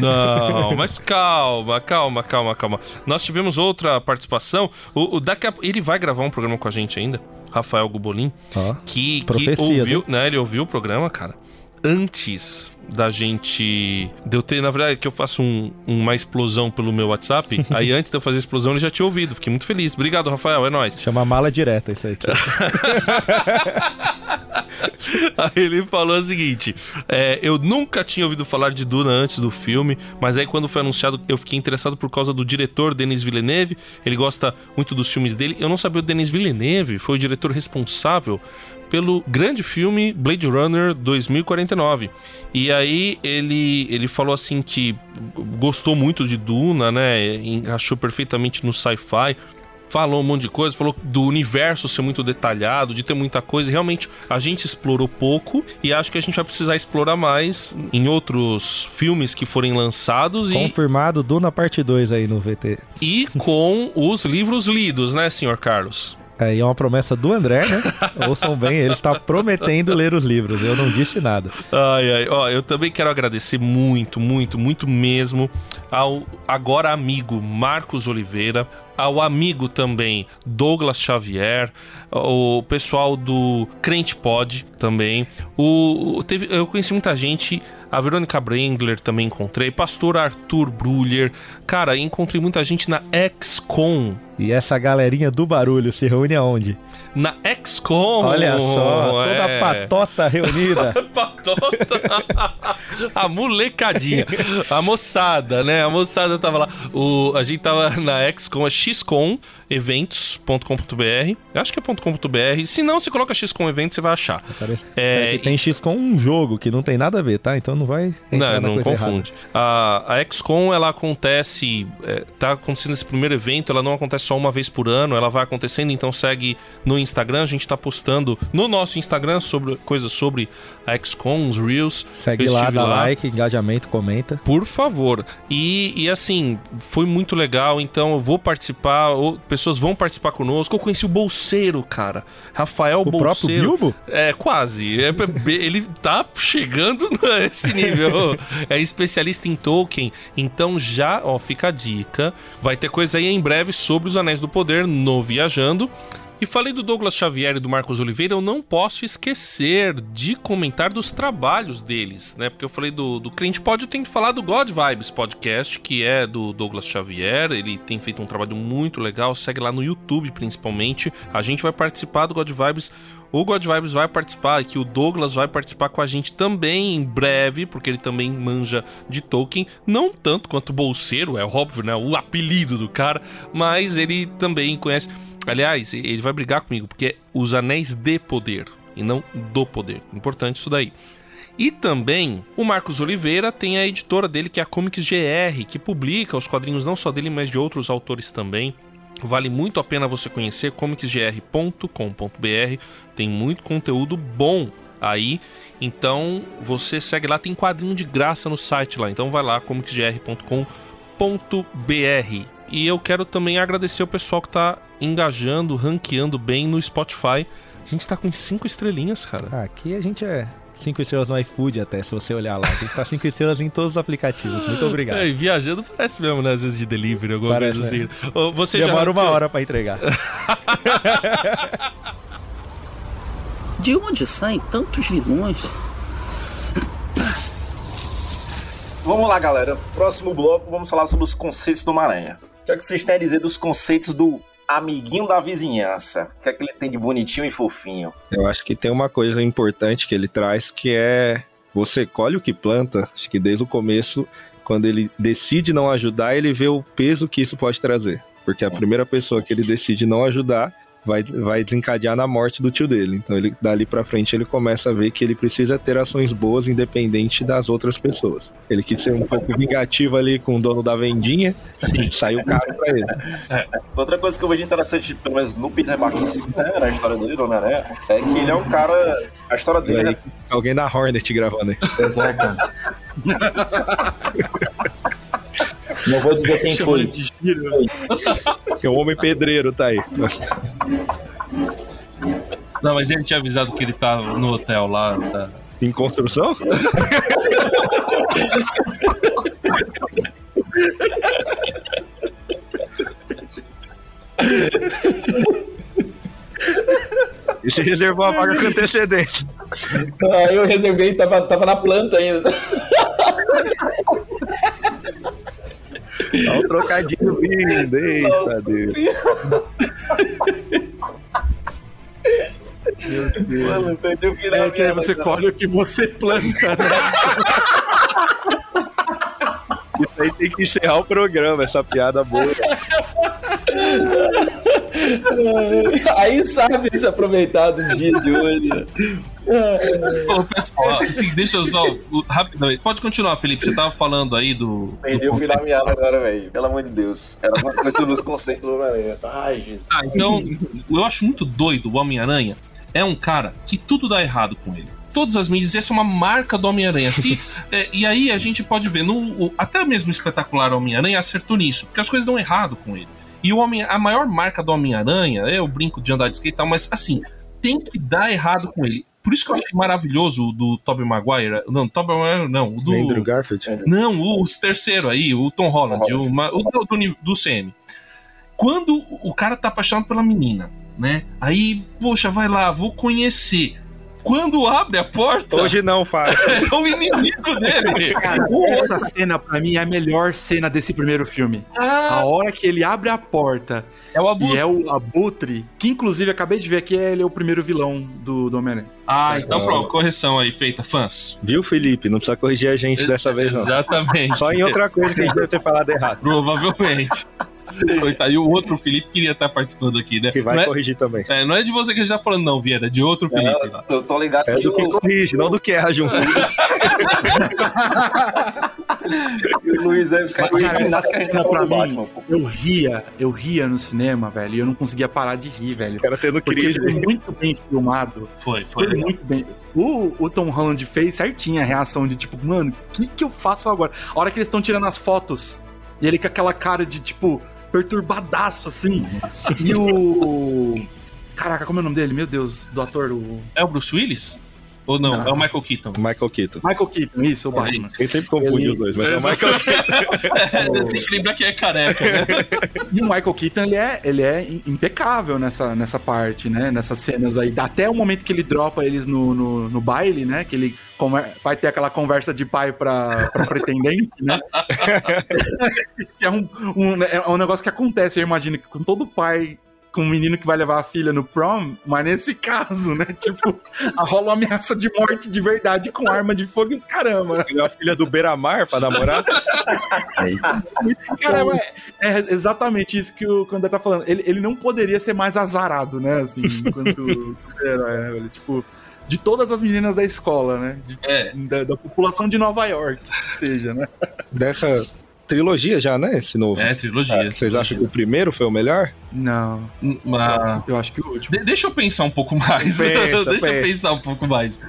não, mas calma, calma, calma, calma. Nós tivemos outra participação. O, o daqui a, ele vai gravar um programa com a gente ainda, Rafael Gubolin, ó, que, que ouviu, né? Ele ouviu o programa, cara, antes da gente. De eu ter, na verdade, que eu faço um- uma explosão pelo meu WhatsApp. aí antes de eu fazer a explosão, ele já tinha ouvido. Fiquei muito feliz. Obrigado, Rafael. É nóis. chama mala direta isso aí. Aí ele falou o seguinte: é, eu nunca tinha ouvido falar de Duna antes do filme, mas aí quando foi anunciado eu fiquei interessado por causa do diretor Denis Villeneuve. Ele gosta muito dos filmes dele. Eu não sabia o Denis Villeneuve foi o diretor responsável pelo grande filme Blade Runner 2049. E aí ele, ele falou assim que gostou muito de Duna, né? Encaixou perfeitamente no sci-fi falou um monte de coisa, falou do universo ser muito detalhado, de ter muita coisa. E realmente a gente explorou pouco e acho que a gente vai precisar explorar mais em outros filmes que forem lançados e, Confirmado Duna parte 2 aí no VT. e com os livros lidos, né, senhor Carlos? Aí é uma promessa do André, né? Ouçam bem, ele está prometendo ler os livros. Eu não disse nada. Ai, ai, ó, eu também quero agradecer muito, muito, muito mesmo ao agora amigo Marcos Oliveira, ao amigo também Douglas Xavier, o pessoal do Crente Pod também. O, teve, eu conheci muita gente, a Verônica Brendler também encontrei, pastor Arthur Brulher. Cara, encontrei muita gente na XCOM. E essa galerinha do barulho se reúne aonde? Na XCOM! Olha só, toda é. a patota reunida. Patota. a molecadinha. A moçada, né? A moçada tava lá. O, a gente tava na XCOM, a XCOM, eventos.com.br. Acho que é .com.br. Se não, você coloca XCOM Eventos, você vai achar. Parece, é, que tem XCOM um jogo que não tem nada a ver, tá? Então não vai Não, não confunde. A, a XCOM, ela acontece... É, tá acontecendo esse primeiro evento, ela não acontece só uma vez por ano, ela vai acontecendo, então segue no Instagram. A gente tá postando no nosso Instagram sobre coisas sobre a XCOM, os Reels. Segue lá, dá lá. like, engajamento, comenta. Por favor. E, e assim, foi muito legal, então eu vou participar, ou, pessoas vão participar conosco. Eu conheci o Bolseiro, cara. Rafael o Bolseiro. O próprio Bilbo? É, quase. É, ele tá chegando nesse nível. é especialista em Tolkien, então já, ó, fica a dica. Vai ter coisa aí em breve sobre os Anéis do Poder no Viajando. E falei do Douglas Xavier e do Marcos Oliveira, eu não posso esquecer de comentar dos trabalhos deles, né? Porque eu falei do, do Cliente Pod, eu tenho que falar do God Vibes Podcast, que é do Douglas Xavier. Ele tem feito um trabalho muito legal, segue lá no YouTube principalmente. A gente vai participar do God Vibes. O God Vibes vai participar, que o Douglas vai participar com a gente também em breve, porque ele também manja de Tolkien, não tanto quanto Bolseiro, é óbvio, né? O apelido do cara, mas ele também conhece. Aliás, ele vai brigar comigo, porque é os anéis de poder e não do poder. Importante isso daí. E também o Marcos Oliveira tem a editora dele, que é a Comics GR, que publica os quadrinhos não só dele, mas de outros autores também. Vale muito a pena você conhecer comicsgr.com.br. Tem muito conteúdo bom aí. Então você segue lá, tem quadrinho de graça no site lá. Então vai lá, comicsgr.com.br. E eu quero também agradecer o pessoal que está engajando, ranqueando bem no Spotify. A gente está com cinco estrelinhas, cara. Aqui a gente é cinco estrelas no iFood até, se você olhar lá. A gente tá cinco estrelas em todos os aplicativos. Muito obrigado. É, viajando parece mesmo, né? Às vezes de delivery, alguma parece, coisa assim. Né? Você Demora já... uma hora para entregar. de onde saem tantos vilões? Vamos lá, galera. Próximo bloco, vamos falar sobre os conceitos do Maranhão. O que, é que vocês têm a dizer dos conceitos do amiguinho da vizinhança? O que é que ele tem de bonitinho e fofinho? Eu acho que tem uma coisa importante que ele traz que é você colhe o que planta. Acho que desde o começo, quando ele decide não ajudar, ele vê o peso que isso pode trazer. Porque a primeira pessoa que ele decide não ajudar vai, vai desencadear na morte do tio dele. Então ele dali para frente ele começa a ver que ele precisa ter ações boas independente das outras pessoas. Ele quis ser um pouco vingativo ali com o dono da vendinha, sim, saiu caro para ele. É. Outra coisa que eu vejo interessante, pelo menos no Peter Parker, né, na história dele, né, é que ele é um cara, a história dele aí, é... alguém da Hornet gravando aí. Exato. Não vou dizer quem foi. Que o homem pedreiro tá aí. Não, mas ele tinha avisado que ele tava tá no hotel lá. Tá... Em construção? E você reservou a vaga com antecedência. Ah, eu reservei, tava, tava na planta ainda. Olha o trocadilho vindo, eita Deus. Meu Deus. Mano, perdeu o final é que você colhe o que você planta, né? Isso aí tem que encerrar o programa, essa piada boa. Aí sabe se aproveitar dos dias de hoje. Ô, pessoal, assim, deixa eu só. Rapidamente. Pode continuar, Felipe. Você tava falando aí do. Perdi o final meado agora, velho. Pelo amor de Deus. Era uma coisa dos conceitos do Homem-Aranha. Ai, Jesus. Ah, então, eu acho muito doido o Homem-Aranha. É um cara que tudo dá errado com ele todas as mídias, essa é uma marca do Homem-Aranha. Assim, é, e aí a gente pode ver, no, o, até mesmo o espetacular Homem-Aranha acertou nisso, porque as coisas dão errado com ele. E o homem, a maior marca do Homem-Aranha, eu brinco de andar de skate e tal, mas assim, tem que dar errado com ele. Por isso que eu achei maravilhoso o do Tobey Maguire. Não, Tobey Maguire não. O do. Andrew Garfield? Não, o terceiro aí, o Tom Holland, Tom Holland. O, o do, do, do CM. Quando o cara tá apaixonado pela menina, né? Aí, poxa, vai lá, vou conhecer. Quando abre a porta. Hoje não, Fábio. É o inimigo dele. Cara, essa cena, pra mim, é a melhor cena desse primeiro filme. Ah. A hora que ele abre a porta. É o Abutre. E é o Abutre, que inclusive acabei de ver aqui, ele é o primeiro vilão do, do Homem-Aranha. Ah, então pronto, correção aí feita, fãs. Viu, Felipe? Não precisa corrigir a gente dessa vez, não. Exatamente. Só em outra coisa que a gente deve ter falado errado. Provavelmente. Coitado. E o outro Felipe queria estar participando aqui, né? Que vai não, é, corrigir também. é, não é de você que a gente tá falando, não, Vieira, é de outro Felipe. lá. Eu tô ligado É que do que o, corrige, não do que erra junto. o Luiz é o cara Mas, cara, essa cena tá pra mim, Batman, eu ria, eu ria no cinema, velho, e eu não conseguia parar de rir, velho. O cara tendo Porque crise. foi muito bem filmado. Foi, foi. Foi muito bem. O, o Tom Holland fez certinho a reação de tipo, mano, o que, que eu faço agora? A hora que eles estão tirando as fotos, e ele com aquela cara de tipo, perturbadaço assim. E o. Caraca, como é o nome dele? Meu Deus, do ator, o. É o Bruce Willis? Ou não? Não. É o Michael Keaton. Michael Keaton. Michael Keaton, isso, o É Batman. Quem sempre confunde Ele- os dois, mas é o Michael Keaton. Tem que lembrar que é careca, né? E o Michael Keaton, ele é, ele é im- impecável nessa, nessa parte, né? Nessas cenas aí. Até o momento que ele dropa eles no, no, no baile, né? Que ele conver- vai ter aquela conversa de pai pra, pra pretendente, né? que é um, um, é um negócio que acontece, eu imagino, que com todo pai com um menino que vai levar a filha no prom, mas nesse caso, né? Tipo, rola uma ameaça de morte de verdade com arma de fogo e os caramba. né? Ele a filha do Beira-Mar pra namorar. Caramba, é, é exatamente isso que o, André tá falando. Ele, ele não poderia ser mais azarado, né? Assim, enquanto super-herói, né? velho? Tipo, de todas as meninas da escola, né? De- É. da, da população de Nova York, que seja, né? Dessa trilogia já, né? Esse novo. É, trilogia. Vocês acham que o primeiro foi o melhor? Não, Mas- eu acho que o último. De- deixa eu pensar um pouco mais. Pensa, deixa eu pensa. pensar um pouco mais.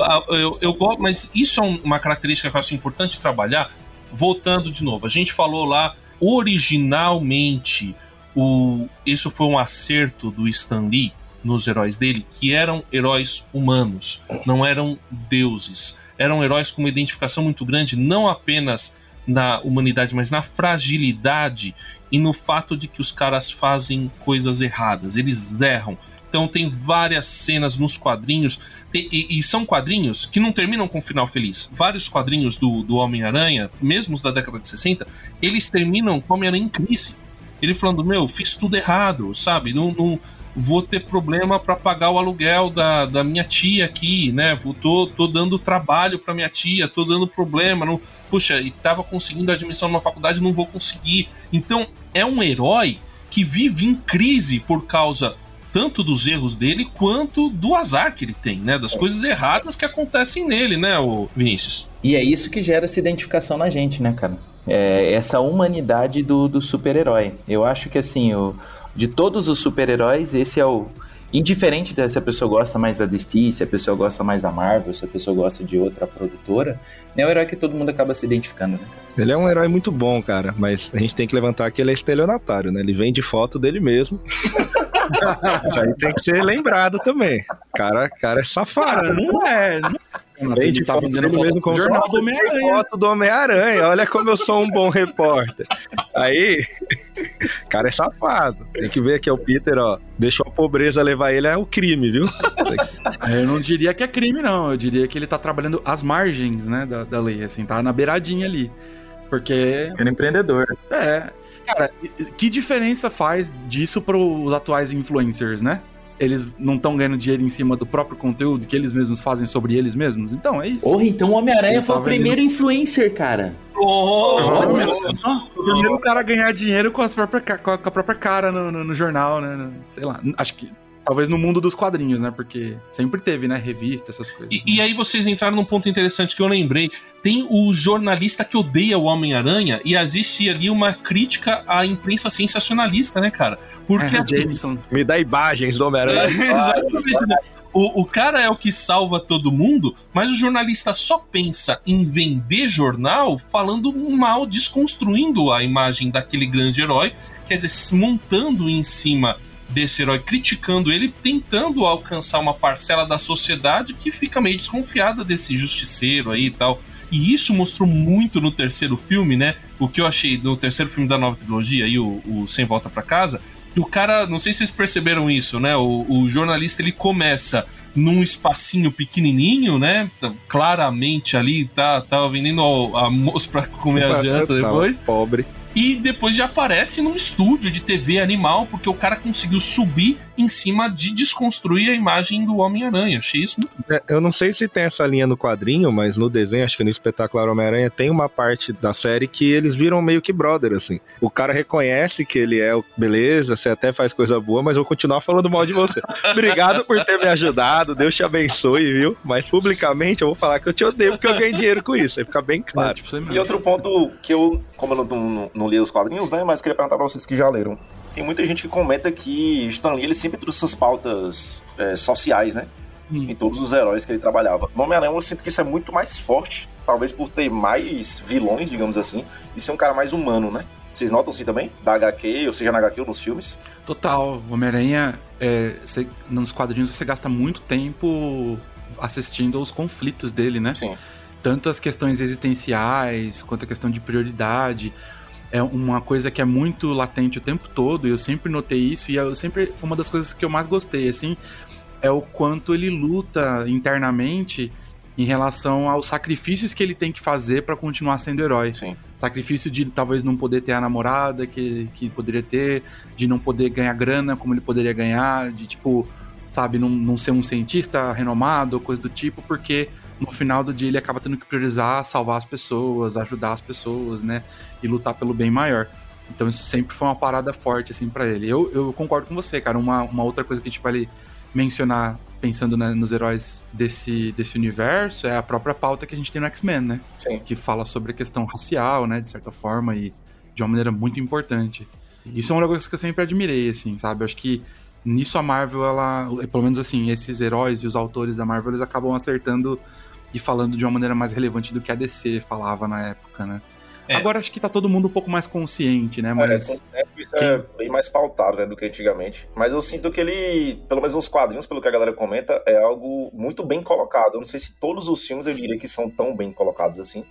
Ah, Eu, eu gosto, mas isso é um- uma característica que eu acho importante trabalhar. Voltando de novo, a gente falou lá originalmente o isso foi um acerto do Stan Lee nos heróis dele, que eram heróis humanos, não eram deuses. Eram heróis com uma identificação muito grande, não apenas na humanidade, mas na fragilidade e no fato de que os caras fazem coisas erradas, eles erram. Então tem várias cenas nos quadrinhos, e, e são quadrinhos que não terminam com um final feliz. Vários quadrinhos do, do Homem-Aranha, mesmo os da década de 60, eles terminam com o Homem-Aranha em crise. Ele falando, meu, fiz tudo errado, sabe? Não, não vou ter problema para pagar o aluguel da, da minha tia aqui, né? Vou, tô, tô dando trabalho para minha tia, tô dando problema, não, puxa, e tava conseguindo admissão numa faculdade, não vou conseguir. Então, é um herói que vive em crise por causa tanto dos erros dele quanto do azar que ele tem, né? Das coisas erradas que acontecem nele, né, o Vinícius? E é isso que gera essa identificação na gente, né, cara? É essa humanidade do, do super-herói. Eu acho que, assim, o, de todos os super-heróis, esse é o. Indiferente de se a pessoa gosta mais da DC, se a pessoa gosta mais da Marvel, se a pessoa gosta de outra produtora, é o herói que todo mundo acaba se identificando, né? cara? Ele é um herói muito bom, cara, mas a gente tem que levantar que ele é estelionatário, né? Ele vende foto dele mesmo. Isso aí tem que ser lembrado também. Cara, cara é safado. Cara, não é. Não... Tá foto vendendo foto mesmo do como jornal foto, do Homem-Aranha. foto do Homem-Aranha. Olha como eu sou um bom repórter. Aí, cara é safado. Tem que ver que é o Peter, ó. Deixou a pobreza levar ele é o crime, viu? Eu não diria que é crime, não. Eu diria que ele tá trabalhando às margens, né, da, da lei, assim, tá na beiradinha ali. Porque, Sendo empreendedor. é... Cara, que diferença faz disso pros atuais influencers, né? Eles não estão ganhando dinheiro em cima do próprio conteúdo que eles mesmos fazem sobre eles mesmos? Então, é isso. Porra, então o Homem-Aranha Ele foi tá o primeiro influencer, cara. Olha Provavelmente. só. O primeiro cara a ganhar dinheiro com, as própria, ca- com a com a própria cara no, no- no jornal, né? Sei lá. Acho que. Talvez no mundo dos quadrinhos, né? Porque sempre teve, né? Revista, essas coisas. E, e aí vocês entraram num ponto interessante que eu lembrei. Tem o jornalista que odeia o Homem-Aranha e existe ali uma crítica à imprensa sensacionalista, né, cara? Porque é, assim, Jameson. Me dá imagens do Homem-Aranha. Exatamente. né? O, o cara é o que salva todo mundo, mas o jornalista só pensa em vender jornal falando mal, desconstruindo a imagem daquele grande herói, quer dizer, se montando em cima desse herói, criticando ele, tentando alcançar uma parcela da sociedade que fica meio desconfiada desse justiceiro aí e tal. E isso mostrou muito no terceiro filme, né? O que eu achei do terceiro filme da nova trilogia, aí, o, o Sem Volta pra Casa, o cara, não sei se vocês perceberam isso, né? O, o jornalista ele começa num espacinho pequenininho, né? Tá- Claramente ali tá tava vendendo ao- almoço pra comer a janta depois. Pobre. E depois já aparece num estúdio de TV animal, porque o cara conseguiu subir em cima de desconstruir a imagem do Homem-Aranha. Achei isso muito É, eu não sei se tem essa linha no quadrinho, mas no desenho, acho que no espetacular Homem-Aranha, tem uma parte da série que eles viram meio que brother, assim. O cara reconhece que ele é o beleza, você até faz coisa boa, mas vou continuar falando mal de você. Obrigado por ter me ajudado, Deus te abençoe, viu? Mas publicamente eu vou falar que eu te odeio porque eu ganhei dinheiro com isso, aí fica bem claro. Tipo, você E outro ponto que eu, como eu não, não, não li os quadrinhos, né? Mas eu queria perguntar pra vocês que já leram. Tem muita gente que comenta que Stan Lee ele sempre trouxe essas pautas é, sociais, né? Hum. Em todos os heróis que ele trabalhava. No Homem-Aranha eu sinto que isso é muito mais forte, talvez por ter mais vilões, digamos assim, e ser um cara mais humano, né? Vocês notam assim também? Da HQ, ou seja, na HQ ou nos filmes? Total. O Homem-Aranha, é, nos quadrinhos você gasta muito tempo assistindo aos conflitos dele, né? Sim. Tanto as questões existenciais, quanto a questão de prioridade. É uma coisa que é muito latente o tempo todo, e eu sempre notei isso, e eu sempre foi uma das coisas que eu mais gostei, assim, é o quanto ele luta internamente em relação aos sacrifícios que ele tem que fazer pra continuar sendo herói. Sim. Sacrifício de talvez não poder ter a namorada que, que poderia ter, de não poder ganhar grana como ele poderia ganhar, de tipo, sabe, não, não ser um cientista renomado ou coisa do tipo, porque no final do dia ele acaba tendo que priorizar salvar as pessoas, ajudar as pessoas, né? E lutar pelo bem maior. Então isso sempre foi uma parada forte, assim, pra ele. Eu, eu concordo com você, cara. Uma, uma outra coisa que a gente vai mencionar pensando né, nos heróis desse, desse universo é a própria pauta que a gente tem no X-Men, né? Sim. que fala sobre a questão racial, né, de certa forma, e de uma maneira muito importante. Isso é uma coisa que eu sempre admirei, assim, sabe? Eu acho que nisso a Marvel, ela, pelo menos assim, esses heróis e os autores da Marvel, eles acabam acertando e falando de uma maneira mais relevante do que a DC falava na época, né? É. Agora acho que tá todo mundo um pouco mais consciente, né? Mas É, isso é bem mais pautado né, do que antigamente. Mas eu sinto que ele, pelo menos nos quadrinhos, pelo que a galera comenta, é algo muito bem colocado. Eu não sei se todos os filmes eu diria que são tão bem colocados assim.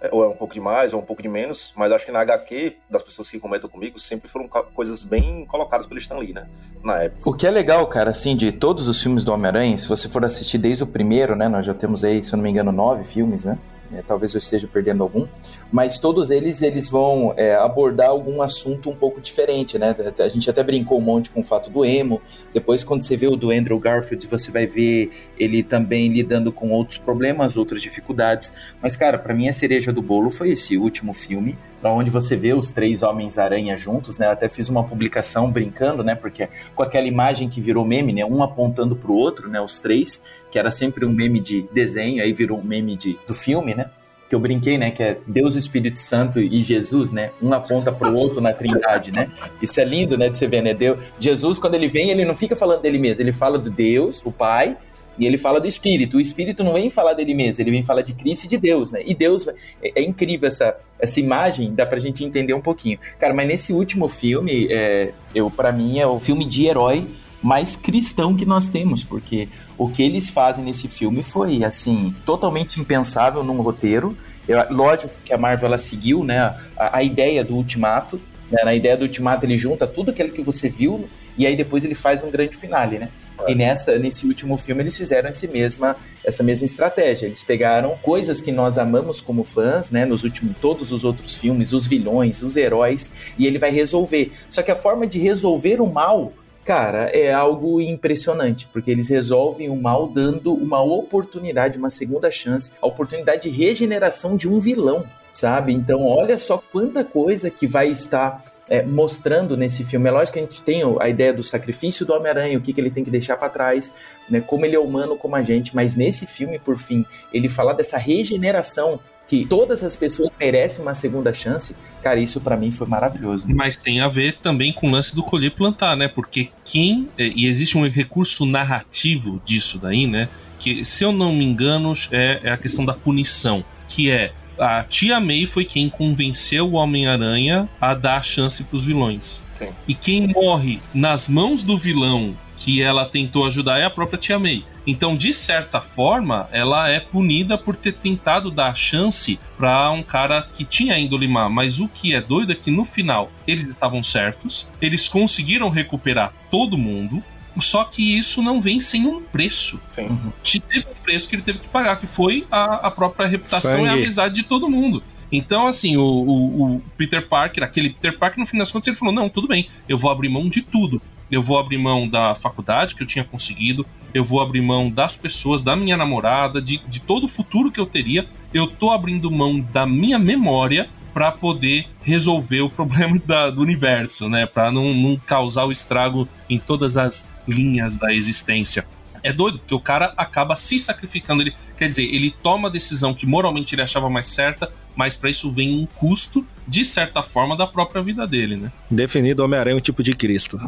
É, Ou é um pouco de mais, ou um pouco de menos. Mas acho que na HQ, das pessoas que comentam comigo, sempre foram co- coisas bem colocadas pelo Stan Lee, né? Na época. O que é legal, cara, assim, de todos os filmes do Homem-Aranha, se você for assistir desde o primeiro, né? Nós já temos aí, se eu não me engano, nove filmes, né? É, talvez eu esteja perdendo algum, mas todos eles eles vão é, abordar algum assunto um pouco diferente, né? A gente até brincou um monte com o fato do emo. Depois, quando você vê o do Andrew Garfield, você vai ver ele também lidando com outros problemas, outras dificuldades. Mas, cara, pra mim a cereja do bolo foi esse último filme, onde você vê os três Homens-Aranha juntos, né? Eu até fiz uma publicação brincando, né? Porque com aquela imagem que virou meme, né? Um apontando pro outro, né? Os três, que era sempre um meme de desenho, aí virou um meme de, do filme, né? Que eu brinquei, né? Que é Deus, o Espírito Santo e Jesus, né? Um aponta pro outro na trindade, né? Isso é lindo, né? De você ver, né? Deus, Jesus, quando ele vem, ele não fica falando dele mesmo, ele fala do Deus, o Pai, e ele fala do Espírito. O Espírito não vem falar dele mesmo, ele vem falar de Cristo e de Deus, né? E Deus, é, é incrível essa, essa imagem, dá pra gente entender um pouquinho. Cara, mas nesse último filme, é, eu para mim é o filme de herói mais cristão que nós temos, porque o que eles fazem nesse filme foi, assim, totalmente impensável num roteiro. Eu- lógico que a Marvel, ela seguiu, né, a, a ideia do Ultimato, né, na ideia do Ultimato ele junta tudo aquilo que você viu e aí depois ele faz um grande finale, né? E nessa, nesse último filme eles fizeram esse mesma, essa mesma estratégia. Eles pegaram coisas que nós amamos como fãs, né? Nos últimos, todos os outros filmes, os vilões, os heróis, e ele vai resolver. Só que a forma de resolver o mal, cara, é algo impressionante, porque eles resolvem o mal dando uma oportunidade, uma segunda chance, a oportunidade de regeneração de um vilão. Sabe? Então, olha só quanta coisa que vai estar é, mostrando nesse filme. É lógico que a gente tem a ideia do sacrifício do Homem-Aranha, o que, que ele tem que deixar para trás, né? como ele é humano como a gente, mas nesse filme, por fim, ele falar dessa regeneração que todas as pessoas merecem uma segunda chance, cara, isso para mim foi maravilhoso. Mas tem a ver também com o lance do colher e plantar, né? Porque quem. é, E existe um recurso narrativo disso daí, né? Que, se eu não me engano, é, é a questão da punição. Que é. A tia May foi quem convenceu o Homem-Aranha a dar a chance pros vilões. Sim. E quem morre nas mãos do vilão que ela tentou ajudar é a própria tia May. Então, de certa forma, ela é punida por ter tentado dar chance pra um cara que tinha índole má. Mas o que é doido é que no final eles estavam certos, eles conseguiram recuperar todo mundo. Só que isso não vem sem um preço. Sim. Te- Teve um preço que ele teve que pagar, que foi a, a própria reputação e a Sangue. amizade de todo mundo. Então, assim, o, o- o Peter Parker, aquele Peter Parker, no fim das contas, ele falou: não, tudo bem, eu vou abrir mão de tudo. Eu vou abrir mão da faculdade que eu tinha conseguido, eu vou abrir mão das pessoas, da minha namorada, de, de todo o futuro que eu teria. Eu tô abrindo mão da minha memória para poder resolver o problema da, do universo, né? Para não, não causar o estrago em todas as linhas da existência. É doido, porque o cara acaba se sacrificando. Ele, quer dizer, ele toma a decisão que moralmente ele achava mais certa, mas para isso vem um custo, de certa forma, da própria vida dele, né? Definido Homem-Aranha um tipo de Cristo.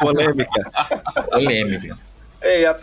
Polêmica. Polêmica.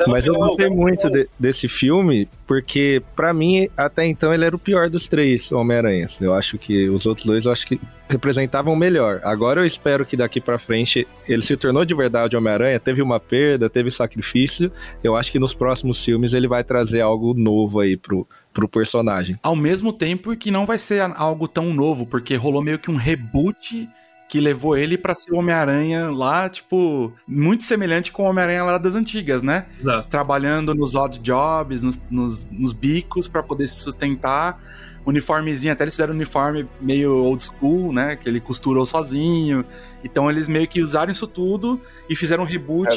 No Mas eu gostei vamos- muito de- desse filme, porque pra mim, até então, ele era o pior dos três Homem-Aranhas. Eu acho que os outros dois, eu acho que representavam melhor. Agora eu espero que daqui pra frente ele se tornou de verdade Homem-Aranha, teve uma perda, teve sacrifício. Eu acho que nos próximos filmes ele vai trazer algo novo aí pro, pro personagem. Ao mesmo tempo que não vai ser algo tão novo, porque rolou meio que um reboot que levou ele pra ser o Homem-Aranha lá, tipo, muito semelhante com o Homem-Aranha lá das antigas, né? Exato. Trabalhando nos odd jobs, nos, nos, nos bicos pra poder se sustentar. Uniformezinho, até eles fizeram um uniforme meio old school, né? Que ele costurou sozinho. Então eles meio que usaram isso tudo e fizeram um reboot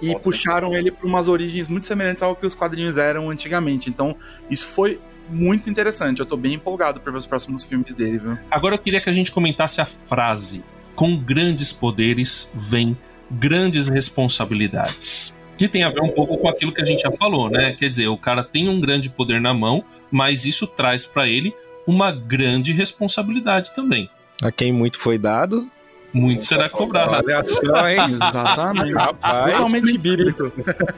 e pontos. puxaram ele para umas origens muito semelhantes ao que os quadrinhos eram antigamente. Então, isso foi muito interessante. Eu tô bem empolgado para ver os próximos filmes dele, viu? Agora eu queria que a gente comentasse a frase: com grandes poderes vem grandes responsabilidades. Que tem a ver um pouco com aquilo que a gente já falou, né? Quer dizer, o cara tem um grande poder na mão, mas isso traz pra ele uma grande responsabilidade também. A quem muito foi dado. Muito será cobrado. Olha só, hein? Exatamente. Rapaz. Totalmente bíblico.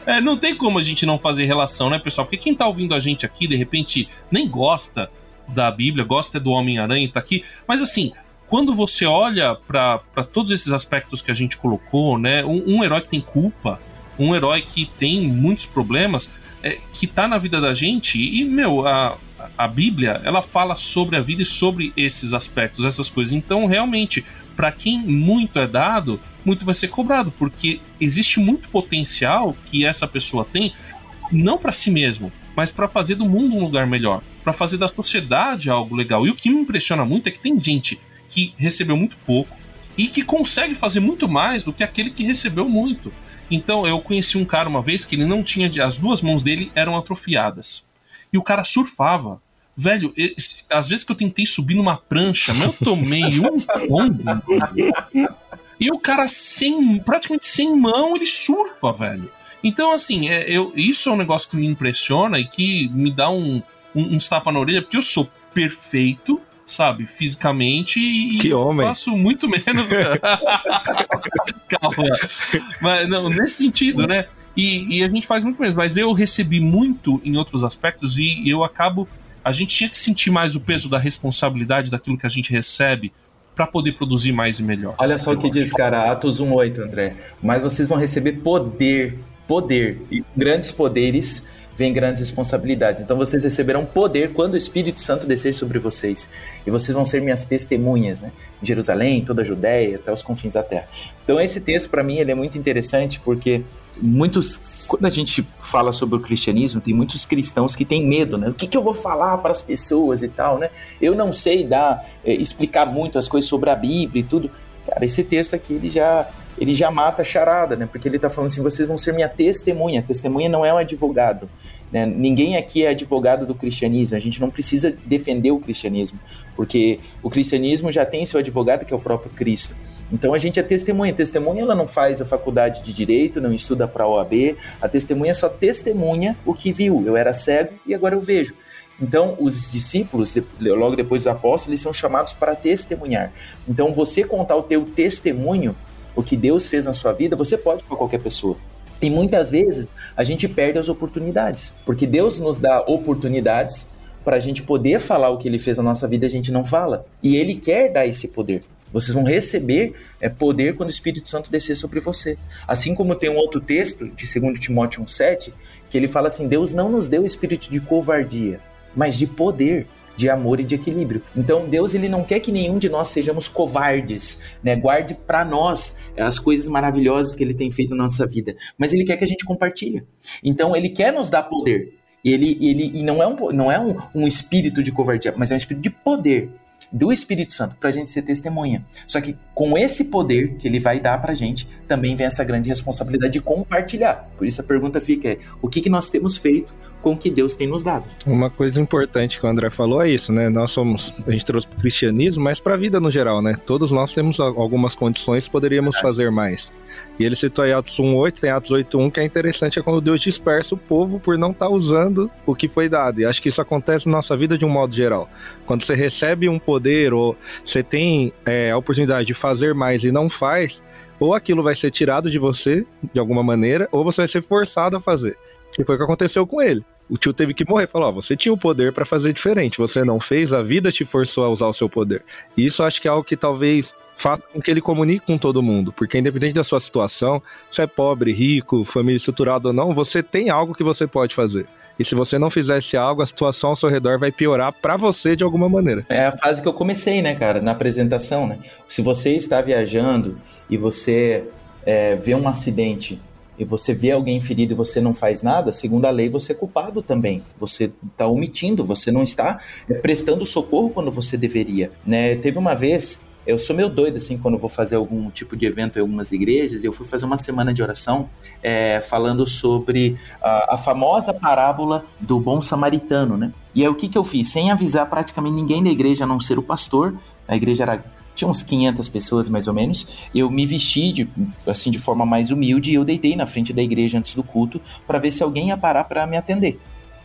É, não tem como a gente não fazer relação, né, pessoal? Porque quem tá ouvindo a gente aqui, de repente, nem gosta da Bíblia, gosta do Homem-Aranha, tá aqui. Mas assim, quando você olha para todos esses aspectos que a gente colocou, né? Um, um herói que tem culpa, um herói que tem muitos problemas, é, que tá na vida da gente, e, meu, a, a Bíblia, ela fala sobre a vida e sobre esses aspectos, essas coisas. Então, realmente, para quem muito é dado, muito vai ser cobrado, porque existe muito potencial que essa pessoa tem, não para si mesmo, mas para fazer do mundo um lugar melhor, para fazer da sociedade algo legal. E o que me impressiona muito é que tem gente que recebeu muito pouco e que consegue fazer muito mais do que aquele que recebeu muito. Então, eu conheci um cara uma vez que ele não tinha. As duas mãos dele eram atrofiadas. E o cara surfava. Velho, às vezes que eu tentei subir numa prancha, mas eu tomei um tombo. E o cara sem, praticamente sem mão, ele surfa, velho. Então, assim, é, eu, isso é um negócio que me impressiona e que me dá um, um, uns tapa na orelha, porque eu sou perfeito, sabe, fisicamente e Que homem. faço muito menos. Calma. Mas não, nesse sentido, né? E, e a gente faz muito menos, mas eu recebi muito em outros aspectos e eu acabo. A gente tinha que sentir mais o peso da responsabilidade daquilo que a gente recebe para poder produzir mais e melhor. Olha só o que diz, cara, Atos 1,8, André. Mas vocês vão receber poder, poder. E grandes poderes vêm grandes responsabilidades. Então vocês receberão poder quando o Espírito Santo descer sobre vocês. E vocês vão ser minhas testemunhas, né? Jerusalém, toda a Judéia, até os confins da terra. Então esse texto, para mim, ele é muito interessante porque muitos... Quando a gente fala sobre o cristianismo, tem muitos cristãos que têm medo, né? O que, que eu vou falar para as pessoas e tal, né? Eu não sei dar, eh, explicar muito as coisas sobre a Bíblia e tudo. Cara, esse texto aqui, ele já, ele já mata a charada, né? Porque ele tá falando assim, vocês vão ser minha testemunha. Testemunha não é um advogado, né? Ninguém aqui é advogado do cristianismo. A gente não precisa defender o cristianismo, porque o cristianismo já tem seu advogado, que é o próprio Cristo. Então a gente é testemunha. Testemunha, ela não faz a faculdade de direito, não estuda para a OAB. A testemunha só testemunha o que viu. Eu era cego e agora eu vejo. Então, os discípulos, logo depois dos apóstolos, eles são chamados para testemunhar. Então, você contar o teu testemunho, o que Deus fez na sua vida, você pode para qualquer pessoa. E muitas vezes a gente perde as oportunidades, porque Deus nos dá oportunidades para a gente poder falar o que Ele fez na nossa vida, a gente não fala. E Ele quer dar esse poder. Vocês vão receber é, poder quando o Espírito Santo descer sobre você. Assim como tem um outro texto de 2 Timóteo 1,7, que ele fala assim: Deus não nos deu espírito de covardia, mas de poder, de amor e de equilíbrio. Então Deus ele não quer que nenhum de nós sejamos covardes, né? Guarde para nós as coisas maravilhosas que ele tem feito na nossa vida, mas ele quer que a gente compartilhe. Então ele quer nos dar poder. Ele, ele e não é um não é um, um espírito de covardia, mas é um espírito de poder. do Espírito Santo para a gente ser testemunha. Só que com esse poder que ele vai dar para a gente, também vem essa grande responsabilidade de compartilhar. Por isso a pergunta fica é, o que, que nós temos feito com o que Deus tem nos dado? Uma coisa importante que o André falou é isso, né? Nós somos, a gente trouxe para o cristianismo, mas para a vida no geral, né? Todos nós temos algumas condições, poderíamos fazer mais. E ele citou aí Atos 1.8, tem Atos 8.1, que é interessante, é quando Deus dispersa o povo por não estar tá usando o que foi dado. E acho que isso acontece na nossa vida de um modo geral. Quando você recebe um poder ou você tem é, a oportunidade de fazer mais e não faz, ou aquilo vai ser tirado de você, de alguma maneira, ou você vai ser forçado a fazer. E foi o que aconteceu com ele. O tio teve que morrer. Falou: Ó, você tinha o poder para fazer diferente. Você não fez, a vida te forçou a usar o seu poder. E isso acho que é algo que talvez faça com que ele comunique com todo mundo. Porque, independente da sua situação, se é pobre, rico, família estruturada ou não, você tem algo que você pode fazer. E se você não fizesse algo, a situação ao seu redor vai piorar para você de alguma maneira. É a fase que eu comecei, né, cara, na apresentação, né? Se você está viajando e você é, vê um acidente e você vê alguém ferido e você não faz nada, segundo a lei, você é culpado também. Você está omitindo, você não está prestando socorro quando você deveria. Né? Teve uma vez eu sou meio doido, assim, quando vou fazer algum tipo de evento em algumas igrejas. Eu fui fazer uma semana de oração é, falando sobre a, a, famosa parábola do bom samaritano, né? E aí o que, que eu fiz? Sem avisar praticamente ninguém da igreja, a não ser o pastor. A igreja era tinha uns 500 pessoas mais ou menos. Eu me vesti de, assim de forma mais humilde e eu deitei na frente da igreja antes do culto para ver se alguém ia parar para me atender.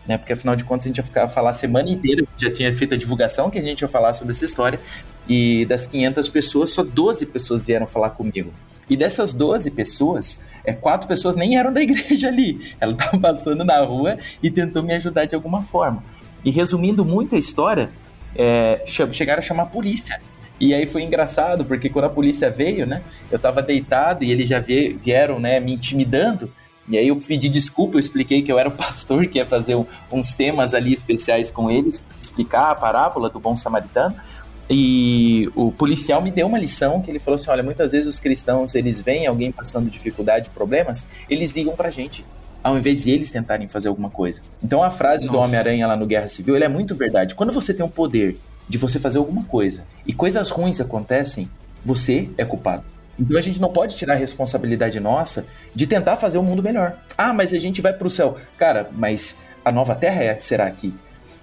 Né? Porque afinal de contas a gente ia ficar, falar a semana inteira, já tinha feito a divulgação que a gente ia falar sobre essa história. E das 500 pessoas, só 12 pessoas vieram falar comigo. E dessas 12 pessoas, é, quatro pessoas nem eram da igreja ali. Ela estava passando na rua e tentou me ajudar de alguma forma. E resumindo muito a história, é, chegaram a chamar a polícia. E aí foi engraçado, porque quando a polícia veio, né? Eu estava deitado e eles já vieram, né, me intimidando. E aí eu pedi desculpa, eu expliquei que eu era o pastor que ia fazer uns temas ali especiais com eles, explicar a parábola do bom samaritano. E o policial me deu uma lição que ele falou assim: olha, muitas vezes os cristãos, eles veem alguém passando dificuldade, problemas, eles ligam pra gente, ao invés de eles tentarem fazer alguma coisa. Então a frase Nossa. do Homem-Aranha lá no Guerra Civil, ele é muito verdade. Quando você tem o poder de você fazer alguma coisa e coisas ruins acontecem, você é culpado. Então a gente não pode tirar a responsabilidade nossa de tentar fazer o um mundo melhor. Ah, mas a gente vai pro céu. Cara, mas a nova terra é, será aqui.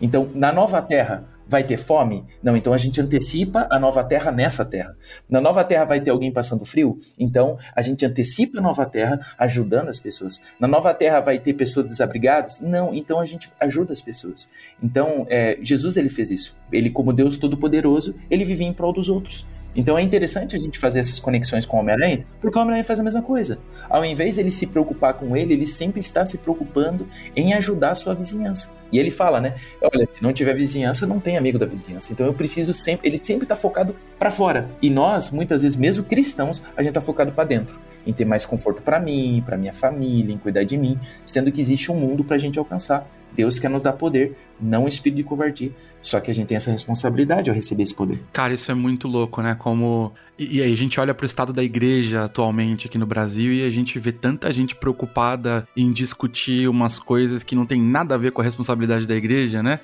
Então, na nova terra, Vai ter fome? Não, então a gente antecipa a nova terra nessa terra. Na nova terra vai ter alguém passando frio? Então a gente antecipa a nova terra ajudando as pessoas. Na nova terra vai ter pessoas desabrigadas? Não, então a gente ajuda as pessoas. Então é, Jesus ele fez isso. Ele, como Deus Todo-Poderoso, ele vivia em prol dos outros. Então é interessante a gente fazer essas conexões com o Homem-Aranha, porque o Homem-Aranha faz a mesma coisa. Ao invés de ele se preocupar com ele, ele sempre está se preocupando em ajudar a sua vizinhança. E ele fala, né? Olha, se não tiver vizinhança, não tem amigo da vizinhança. Então eu preciso sempre. Ele sempre está focado para fora. E nós, muitas vezes, mesmo cristãos, a gente está focado para dentro. Em ter mais conforto para mim, para minha família, em cuidar de mim, sendo que existe um mundo para a gente alcançar. Deus quer nos dar poder, não espírito de covardia. Só que a gente tem essa responsabilidade ao receber esse poder. Cara, isso é muito louco, né? Como. E, e aí a gente olha pro estado da igreja atualmente aqui no Brasil e a gente vê tanta gente preocupada em discutir umas coisas que não tem nada a ver com a responsabilidade da igreja, né?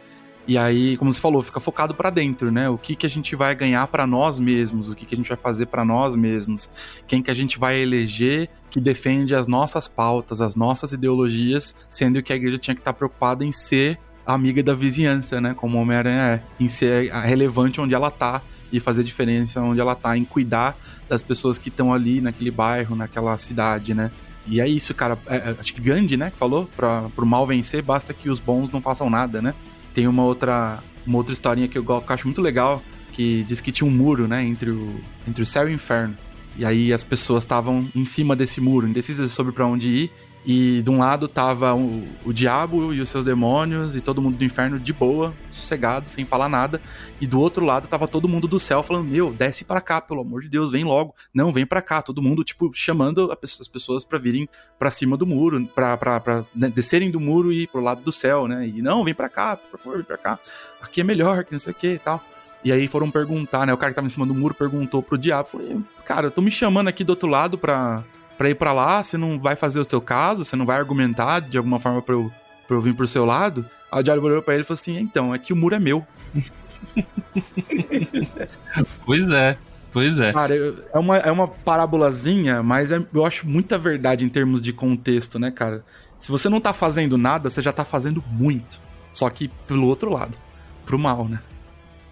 E aí, como você falou, fica focado para dentro, né? O que que a gente vai ganhar para nós mesmos, o que que a gente vai fazer para nós mesmos, quem que a gente vai eleger que defende as nossas pautas, as nossas ideologias, sendo que a igreja tinha que estar preocupada em ser amiga da vizinhança, né? Como Homem-Aranha é, em ser relevante onde ela tá e fazer diferença onde ela tá, em cuidar das pessoas que estão ali naquele bairro, naquela cidade, né? E é isso, cara. É, é, acho que Gandhi, né, que falou, pra, pro mal vencer, basta que os bons não façam nada, né? Tem uma outra, uma outra historinha que eu, que eu acho muito legal, que diz que tinha um muro, né, entre o, entre o céu e o inferno. E aí as pessoas estavam em cima desse muro, indecisas sobre para onde ir, e de um lado tava o, o, diabo e os seus demônios e todo mundo do inferno de boa, sossegado, sem falar nada. E do outro lado tava todo mundo do céu falando: Meu, desce para cá, pelo amor de Deus, vem logo. Não, vem para cá. Todo mundo, tipo, chamando as pessoas para virem para cima do muro, pra né, descerem do muro e ir pro lado do céu, né? E não, vem para cá, por favor, vem pra cá. Aqui é melhor, que não sei o que e tal. E aí foram perguntar, né? O cara que tava em cima do muro perguntou pro diabo: Cara, eu tô me chamando aqui do outro lado pra para ir para lá, você não vai fazer o teu caso, você não vai argumentar de alguma forma para eu, pra eu vir pro seu lado. Aí o diabo olhou pra ele e falou assim: então, é que o muro é meu. pois é. Pois é. Cara, é uma, é uma parábolazinha, mas é, eu acho muita verdade em termos de contexto, né, cara? Se você não tá fazendo nada, você já tá fazendo muito. Só que pelo outro lado, pro mal, né?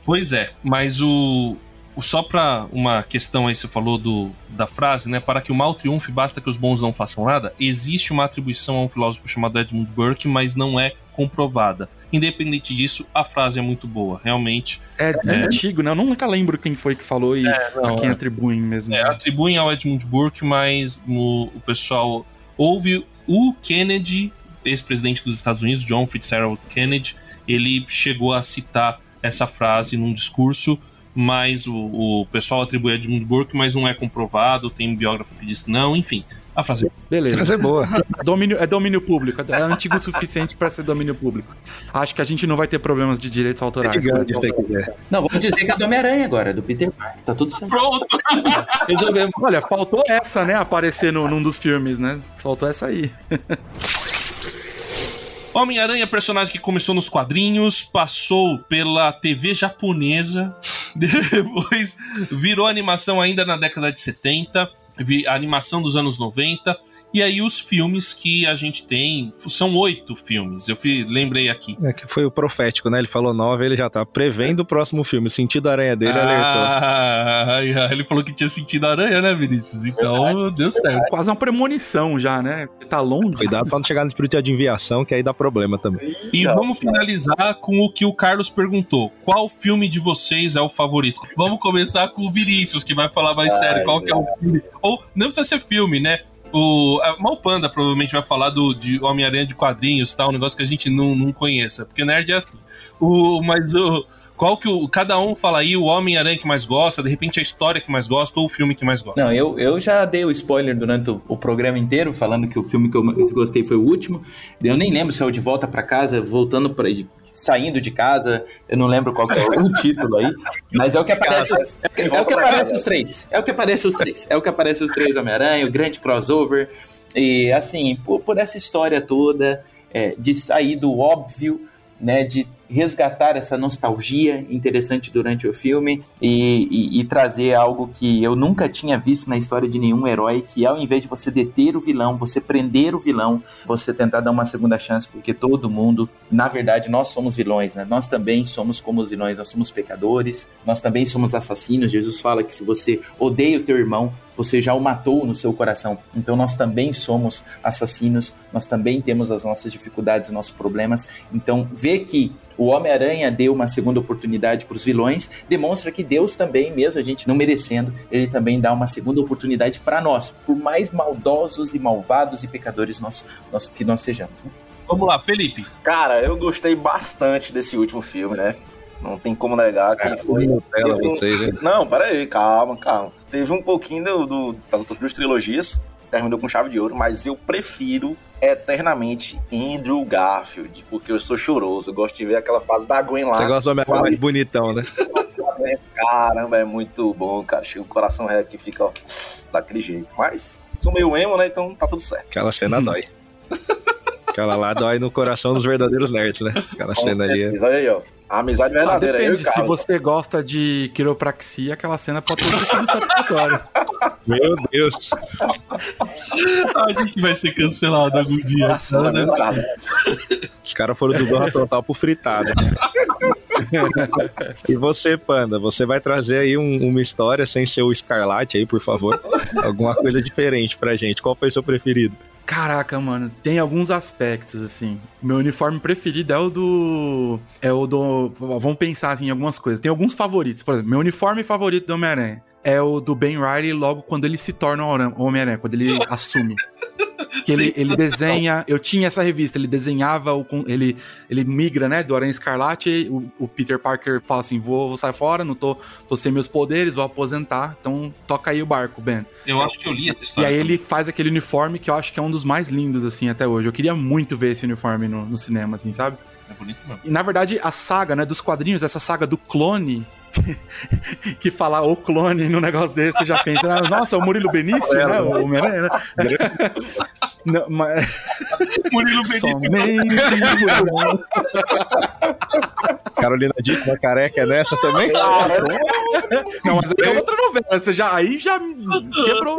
Pois é, mas o só pra uma questão aí, você falou do, da frase, né? Para que o mal triunfe, basta que os bons não façam nada. Existe uma atribuição a um filósofo chamado Edmund Burke, mas não é comprovada. Independente disso, a frase é muito boa, realmente. É, é, é antigo, né? Eu nunca lembro quem foi que falou e é, não, a quem atribuem mesmo. É, atribuem ao Edmund Burke, mas no, o pessoal houve o Kennedy, ex-presidente dos Estados Unidos, John Fitzgerald Kennedy, ele chegou a citar essa frase num discurso, mas o, o pessoal atribui a Edmund Burke, mas não é comprovado, tem um biógrafo que diz que não, enfim. A frase é Beleza. Mas é boa. Domínio, é domínio público, é antigo o suficiente para ser domínio público. Acho que a gente não vai ter problemas de direitos autorais. É gigante, não, vamos dizer que é do Homem-Aranha agora, do Peter Parker. Tá tudo certo. Pronto! Resolvemos. Olha, faltou essa, né? Aparecer no, num dos filmes, né? Faltou essa aí. Homem-Aranha, personagem que começou nos quadrinhos, passou pela TV japonesa, depois virou animação ainda na década de 70, a animação dos anos 90 e aí os filmes que a gente tem, são oito filmes, eu fui, lembrei aqui. É que foi o profético, né? Ele falou nove, ele já tá prevendo o próximo filme. O sentido aranha dele ah, alertou. Ele falou que tinha sentido aranha, né, Vinícius? Então deu certo. Quase uma premonição já, né? Tá longe. Cuidado pra não chegar no espírito de enviação, que aí dá problema também. E vamos finalizar com o que o Carlos perguntou. Qual filme de vocês é o favorito? Vamos começar com o Vinícius, que vai falar mais Ai, sério qual que é o filme. Ou não precisa ser filme, né? O a Malpanda provavelmente vai falar do, de Homem-Aranha de quadrinhos, tal, um negócio que a gente não, não conheça, porque nerd é assim. O, mas o, qual que o, cada um fala aí o Homem-Aranha que mais gosta, de repente a história que mais gosta ou o filme que mais gosta? Não, eu, eu já dei o spoiler durante o, o programa inteiro, falando que o filme que eu mais gostei foi o último. Eu nem lembro se é o De Volta para Casa, voltando para saindo de casa, eu não lembro qual é o título aí, mas é o que aparece, é, o que, é o que aparece os três, é o que aparece os três, é o que aparece os três Homem-Aranha, o grande crossover, e assim, por, por essa história toda, é, de sair do óbvio, né, de resgatar essa nostalgia interessante durante o filme e, e, e, trazer algo que eu nunca tinha visto na história de nenhum herói, que ao invés de você deter o vilão, você prender o vilão, você tentar dar uma segunda chance, porque todo mundo, na verdade, nós somos vilões, né? Nós também somos como os vilões, nós somos pecadores, nós também somos assassinos. Jesus fala que se você odeia o teu irmão, você já o matou no seu coração. Então nós também somos assassinos, nós também temos as nossas dificuldades, os nossos problemas. Então ver que o Homem-Aranha deu uma segunda oportunidade para os vilões demonstra que Deus também, mesmo a gente não merecendo, ele também dá uma segunda oportunidade para nós, por mais maldosos e malvados e pecadores nós, nós que nós sejamos. Né? Vamos lá, Felipe. Cara, eu gostei bastante desse último filme, né? Não tem como negar que foi. Nutella, um... vocês, hein? Não, peraí, calma, calma. Teve um pouquinho do, do, das outras duas trilogias, terminou com chave de ouro, mas eu prefiro eternamente Andrew Garfield, porque eu sou choroso, eu gosto de ver aquela fase da Gwen lá. Você gosta do homem mais bonitão, né? Caramba, é muito bom, cara. Chega o coração reto que fica, ó, daquele jeito. Mas sou meio emo, né? Então tá tudo certo. Aquela cena dói. Aquela lá dói no coração dos verdadeiros nerds, né? Aquela Com cena certeza. ali. Olha aí, ó. A amizade verdadeira. Ah, depende, se você gosta de quiropraxia, aquela cena pode ter sido satisfatória. Meu Deus. A gente vai ser cancelado algum dia. Nossa, né? Os caras foram do Zorra Total pro fritado. e você, Panda, você vai trazer aí um, uma história sem ser o Escarlate aí, por favor. Alguma coisa diferente pra gente. Qual foi o seu preferido? Caraca, mano, tem alguns aspectos, assim. Meu uniforme preferido é o do. É o do. Vamos pensar assim, em algumas coisas. Tem alguns favoritos. Por exemplo, meu uniforme favorito do Homem-Aranha é o do Ben Riley logo quando ele se torna o Homem-Aranha, quando ele assume. Que ele, ele desenha. Eu tinha essa revista, ele desenhava, o, ele, ele migra, né, do Aranha Escarlate. O, o Peter Parker fala assim: vou, vou sair fora, não tô, tô sem meus poderes, vou aposentar. Então toca aí o barco, Ben. Eu acho que eu li essa história. E aí ele faz aquele uniforme que eu acho que é um dos mais lindos, assim, até hoje. Eu queria muito ver esse uniforme no, no cinema, assim, sabe? É bonito mesmo. E na verdade, a saga, né, dos quadrinhos, essa saga do clone que falar o clone no negócio desse, você já pensa, ah, nossa, o Murilo Benício, é, né? O Homem-Aranha, né? Não, mas... Murilo Benício. Somente Carolina Dickman careca é nessa também? Não, mas aí é outra novela. Você já, aí já quebrou.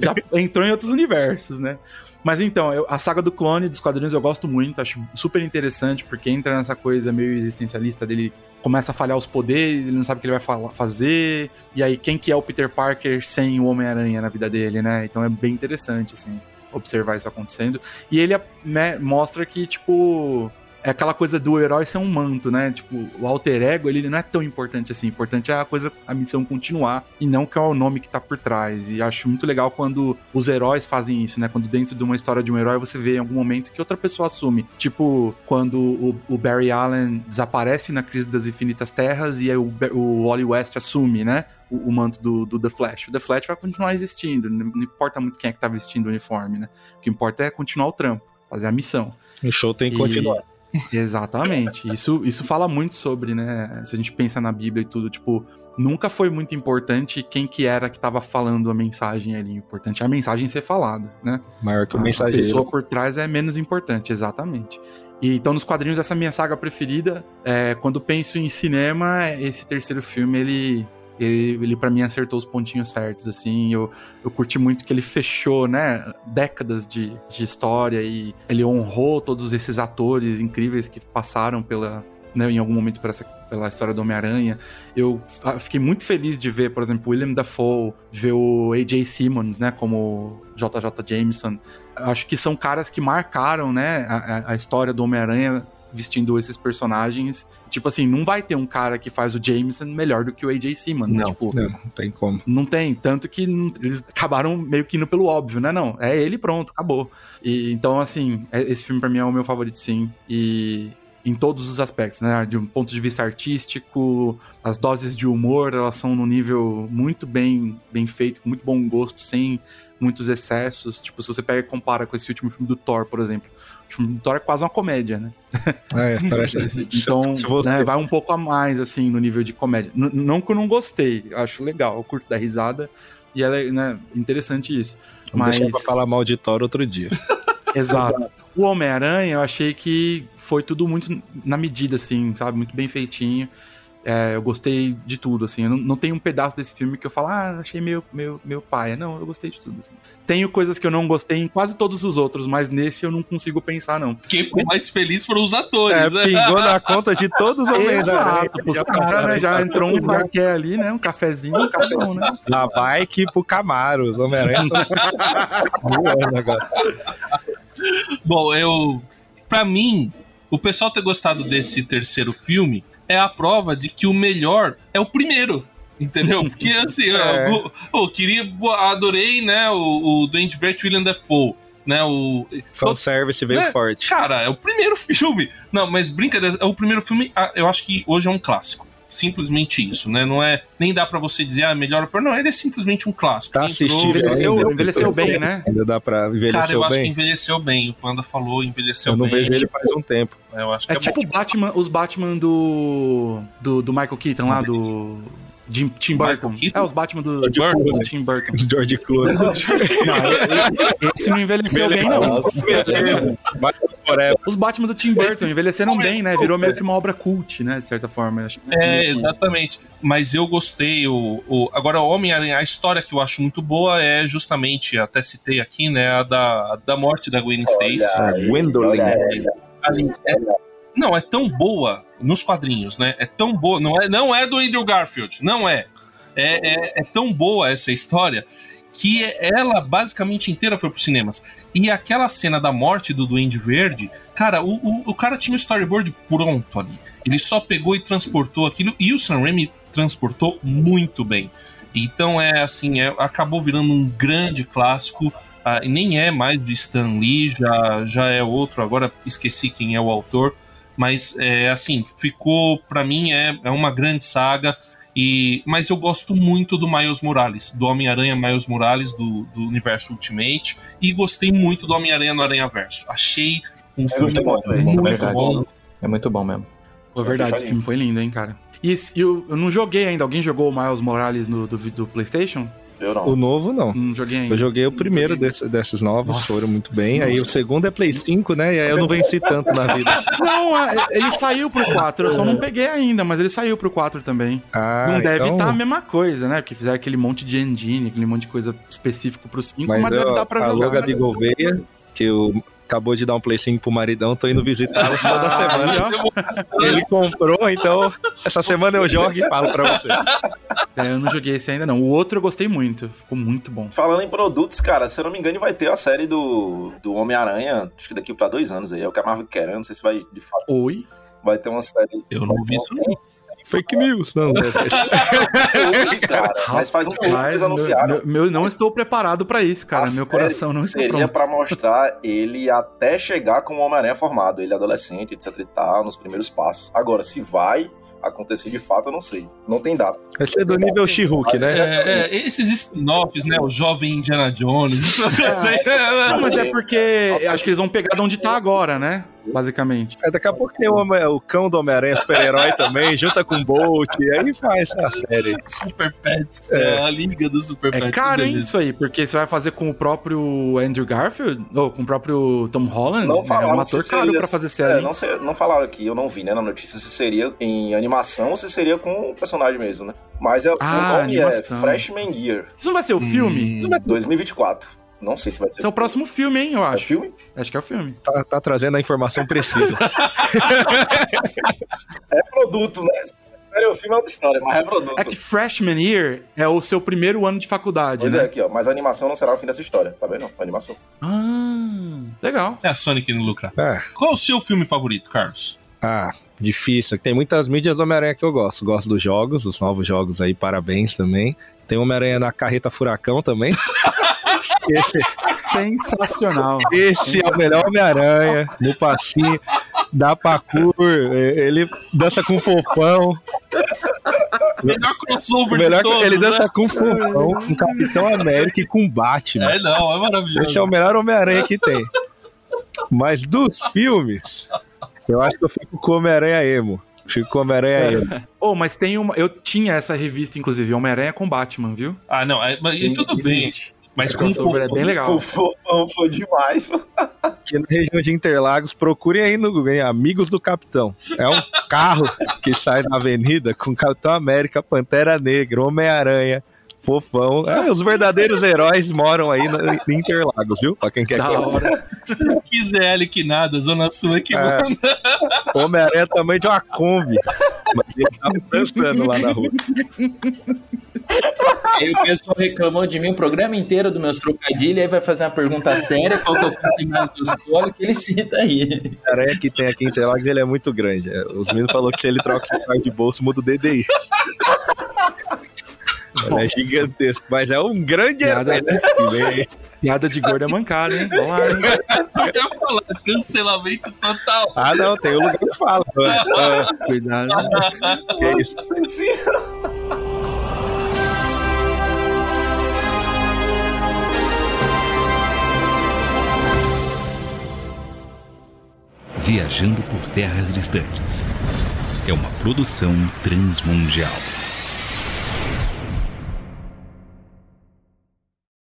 Já entrou em outros universos, né? Mas então, eu- a saga do clone dos quadrinhos eu gosto muito, acho super interessante, porque entra nessa coisa meio existencialista dele, começa a falhar os poderes, ele não sabe o que ele vai fazer, e aí quem que é o Peter Parker sem o Homem-Aranha na vida dele, né? Então é bem interessante, assim, observar isso acontecendo. E ele né, mostra que, tipo, é aquela coisa do herói ser um manto, né? Tipo, o alter ego, ele não é tão importante assim. O importante é a coisa, a missão continuar e não que é o nome que tá por trás. E acho muito legal quando os heróis fazem isso, né? Quando dentro de uma história de um herói você vê em algum momento que outra pessoa assume. Tipo, quando o, o Barry Allen desaparece na crise das infinitas terras e aí o, o Wally West assume, né? O, o manto do, do The Flash. O The Flash vai continuar existindo. Não, não importa muito quem é que tá vestindo o uniforme, né? O que importa é continuar o trampo, fazer a missão. O show tem que E- continuar. Exatamente. Isso, isso fala muito sobre, né? Se a gente pensa na Bíblia e tudo, tipo, nunca foi muito importante quem que era que tava falando a mensagem ali. O importante é a mensagem ser falada, né? Maior que o A- A mensageiro. pessoa por trás é menos importante, exatamente. E, então, nos quadrinhos, essa é a minha saga preferida. É, quando penso em cinema, esse terceiro filme, ele, ele, ele para mim acertou os pontinhos certos, assim. Eu, eu curti muito que ele fechou, né, décadas de, de história e ele honrou todos esses atores incríveis que passaram pela, né, em algum momento por essa, pela história do Homem-Aranha. Eu fiquei muito feliz de ver, por exemplo, William Dafoe, ver o A.J. Simmons, né, como JJ Jameson. Acho que são caras que marcaram, né, a- a história do Homem-Aranha vestindo esses personagens. Tipo assim, não vai ter um cara que faz o Jameson melhor do que o A.J. Simmons. Não, tipo, não, não tem como. não tem, tanto que eles acabaram meio que indo pelo óbvio, né? Não, é ele pronto, acabou. E então assim, é- esse filme pra mim é o meu favorito sim, e em todos os aspectos, né? De um ponto de vista artístico, as doses de humor, elas são num nível muito bem bem feito, com muito bom gosto, sem muitos excessos. Tipo, se você pega e compara com esse último filme do Thor, por exemplo. O filme do Thor é quase uma comédia, né? É, parece. Então, né, vai um pouco a mais, assim, no nível de comédia. N- não que eu não gostei, eu acho legal, eu curto dar risada, e é né, interessante isso. Vamos Mas, deixar pra falar mal de Thor outro dia. exato. O Homem-Aranha, eu achei que foi tudo muito na medida, assim, sabe? Muito bem feitinho. É, eu gostei de tudo, assim. Não, não tem um pedaço desse filme que eu falo, ah, achei meio, meio, meio paia. Não, eu gostei de tudo, assim. Tenho coisas que eu não gostei em quase todos os outros, mas nesse eu não consigo pensar, não. Quem ficou mais feliz foram os atores, É, né? pingou na conta de todos os homens Exato, os Já caras né, já passaram, entrou um parquet ali, né? Um cafezinho, cada um, né? Da bike pro Camaro. Os Homem-Aranha estão voando agora. Bom, eu. Pra mim, o pessoal ter gostado desse terceiro filme é a prova de que o melhor é o primeiro. Entendeu? Porque assim, É. eu, eu queria. Adorei, né? O, o Duende Verde William Dafoe. Né, o, Fanservice veio É, forte. Cara, é o primeiro filme. Não, mas brincadeira, é o primeiro filme, ah, eu acho que hoje é um clássico. Simplesmente isso, né? Não é. Nem dá pra você dizer, ah, melhor ou pior. Não, ele é simplesmente um clássico. Tá Entrou- assistindo. Envelheceu, ainda. envelheceu bem, né? Ainda dá pra Cara, envelhecer eu acho que bem. envelheceu bem. O Panda falou, envelheceu Eu não bem. vejo ele faz um tempo. Eu acho que É é, tipo bom. Batman, os Batman do, do, do Michael Keaton lá, do Jim, Tim Burton. É, os Batman do, Tim Burton. do Tim Burton. George Clooney. Não, esse não envelheceu bem, não. Os Batman do Tim Burton envelheceram bem, né? Virou meio que uma obra cult, né? De certa forma. eu Acho que É, exatamente. Mas eu gostei. O, o... Agora, o Homem-Aranha, a história que eu acho muito boa é justamente, até citei aqui, né? A da, da morte da Gwen Stacy. Gwendolyn. é- não, é tão boa nos quadrinhos, né? É tão boa. Não é, não é do Andrew Garfield, não é. É, é, é tão boa essa história que ela basicamente inteira foi pros cinemas. E aquela cena da morte do Duende Verde, cara, o, o, o cara tinha um storyboard pronto ali. Ele só pegou e transportou aquilo, e o Sam Raimi transportou muito bem. Então é assim, é- acabou virando um grande clássico. ah, nem é mais de Stan Lee, já, já é outro, agora esqueci quem é o autor. Mas é assim, ficou, pra mim, é, é uma grande saga. E, mas eu gosto muito do Miles Morales, do Homem-Aranha Miles Morales, do, do universo Ultimate. E gostei muito do Homem-Aranha no Aranha Verso. Achei um filme gostei muito, muito Verdade. bom. É muito bom mesmo. Pô, verdade, esse filme foi lindo, hein, cara. E eu, eu não joguei ainda. Alguém jogou o Miles Morales no, do, do PlayStation? Eu não. O novo, não. Não joguei ainda. Eu joguei o primeiro desse, desses novos, Nossa, foram muito bem. Aí o nossa. segundo é Play 5, né? E aí eu não venci tanto na vida. Não, é, ele saiu pro 4, eu só não peguei ainda, mas ele saiu pro 4 também. Ah, não deve então- estar a mesma coisa, né? Porque fizeram aquele monte de engine, aquele monte de coisa específico pro 5, mas, Mas, deve ó, dar pra alô, jogar. Gabi Gouveia, que eu acabou de dar um Play 5 pro maridão, tô indo visitá-lo toda Ah, semana. Ele comprou, então essa semana eu jogo e falo pra você. É, eu não joguei esse ainda não. O outro eu gostei muito, ficou muito bom. Falando em produtos, cara, se eu não me engano, vai ter a série do, do Homem-Aranha, acho que daqui pra dois anos aí. É o que a Marvel quer? Não sei se vai, de fato, Oi? vai ter uma série. Eu não vi isso. não. Fake news, não. cara, mas faz um tempo que eles Mas, anunciaram. meu, meu- não estou preparado pra isso, cara. A meu coração não está Seria pra mostrar ele até chegar como Homem-Aranha formado, ele adolescente, etc e tal, nos primeiros passos. Agora, se vai acontecer de fato, eu não sei. Não tem data. Vai ser do nível She-Hulk, né? É, é, esses spin-offs, né? O jovem Indiana Jones. Isso, isso aí, Não, mas é porque acho que eles vão pegar de onde tá agora, né? Basicamente. É, daqui a pouco tem o, cão do Homem-Aranha super-herói também, junta com o Bolt, aí faz a série. Super Pets. É. a liga do Super Pets. É caro, hein, isso aí, porque você vai fazer com o próprio Andrew Garfield, ou com o próprio Tom Holland, Não é falaram um ator se caro seria- pra fazer série. É, não, sei- não falaram aqui, eu não vi, né, na notícia, se seria em animação ou se seria com o personagem mesmo, né? Mas é, Ah, o nome animação. é Freshman Year, Isso não vai ser o filme? Hum. Isso não vai ser... 2024. Não sei se vai ser. Esse é o próximo filme, hein, eu É acho. filme? Acho que é o filme. Tá, tá trazendo a informação precisa. É produto, né? Sério, o filme é outra história, mas é produto. É que Freshman Year é o seu primeiro ano de faculdade, Pois é, né? aqui, ó. Mas a animação não será o fim dessa história, tá vendo? A animação. Ah, legal. É a Sony querendo lucrar. É. Qual o seu filme favorito, Carlos? Ah, difícil. Tem muitas mídias do Homem-Aranha que eu gosto. Gosto dos jogos, os novos jogos aí, parabéns também. Tem Homem-Aranha na Carreta Furacão também. esse, Sensacional. esse é o melhor Homem-Aranha, no passinho, dá parkour, é, ele dança com fofão. Melhor O crossover melhor todos, ele né? dança com fofão, com Capitão América e com Batman. É, não, é maravilhoso. Esse é o melhor Homem-Aranha que tem. Mas dos filmes, eu acho que eu fico com o Homem-Aranha Emo. Fico com o Homem-Aranha Emo. Oh, mas tem uma. Eu tinha essa revista, inclusive, Homem-Aranha com Batman, viu? Ah, não, é, mas, e tudo bem. Mas Esse com é bem legal. O fofão foi demais. Aqui na região de Interlagos, procurem aí no Google, hein? Amigos do Capitão. É um carro que sai na avenida com Capitão América, Pantera Negra, Homem-Aranha, Fofão. É, os verdadeiros heróis moram aí na- em Interlagos, viu? Pra quem quer Da hora. que ZL que nada, Zona Sul é que É. manda. Homem-Aranha é tamanho de uma Kombi. Mas ele tá dançando lá na rua. Aí o pessoal reclamou de mim o programa inteiro dos meus trocadilhos, aí vai fazer uma pergunta séria, qual que é o filme que mais gostou, que ele cita aí. A aranha que tem aqui em Interlagos, ele é muito grande. É, Os meninos falaram que se ele troca o carro de bolso, muda o DDI. Ele é gigantesco, mas é um grande Piada- herói, né? Piada de gorda mancada, hein? Vamos lá, hein? Eu ia falar, cancelamento total. Ah, não, tem o lugar que fala. Ah, Cuidado. que isso. Viajando por terras distantes. É uma produção transmundial.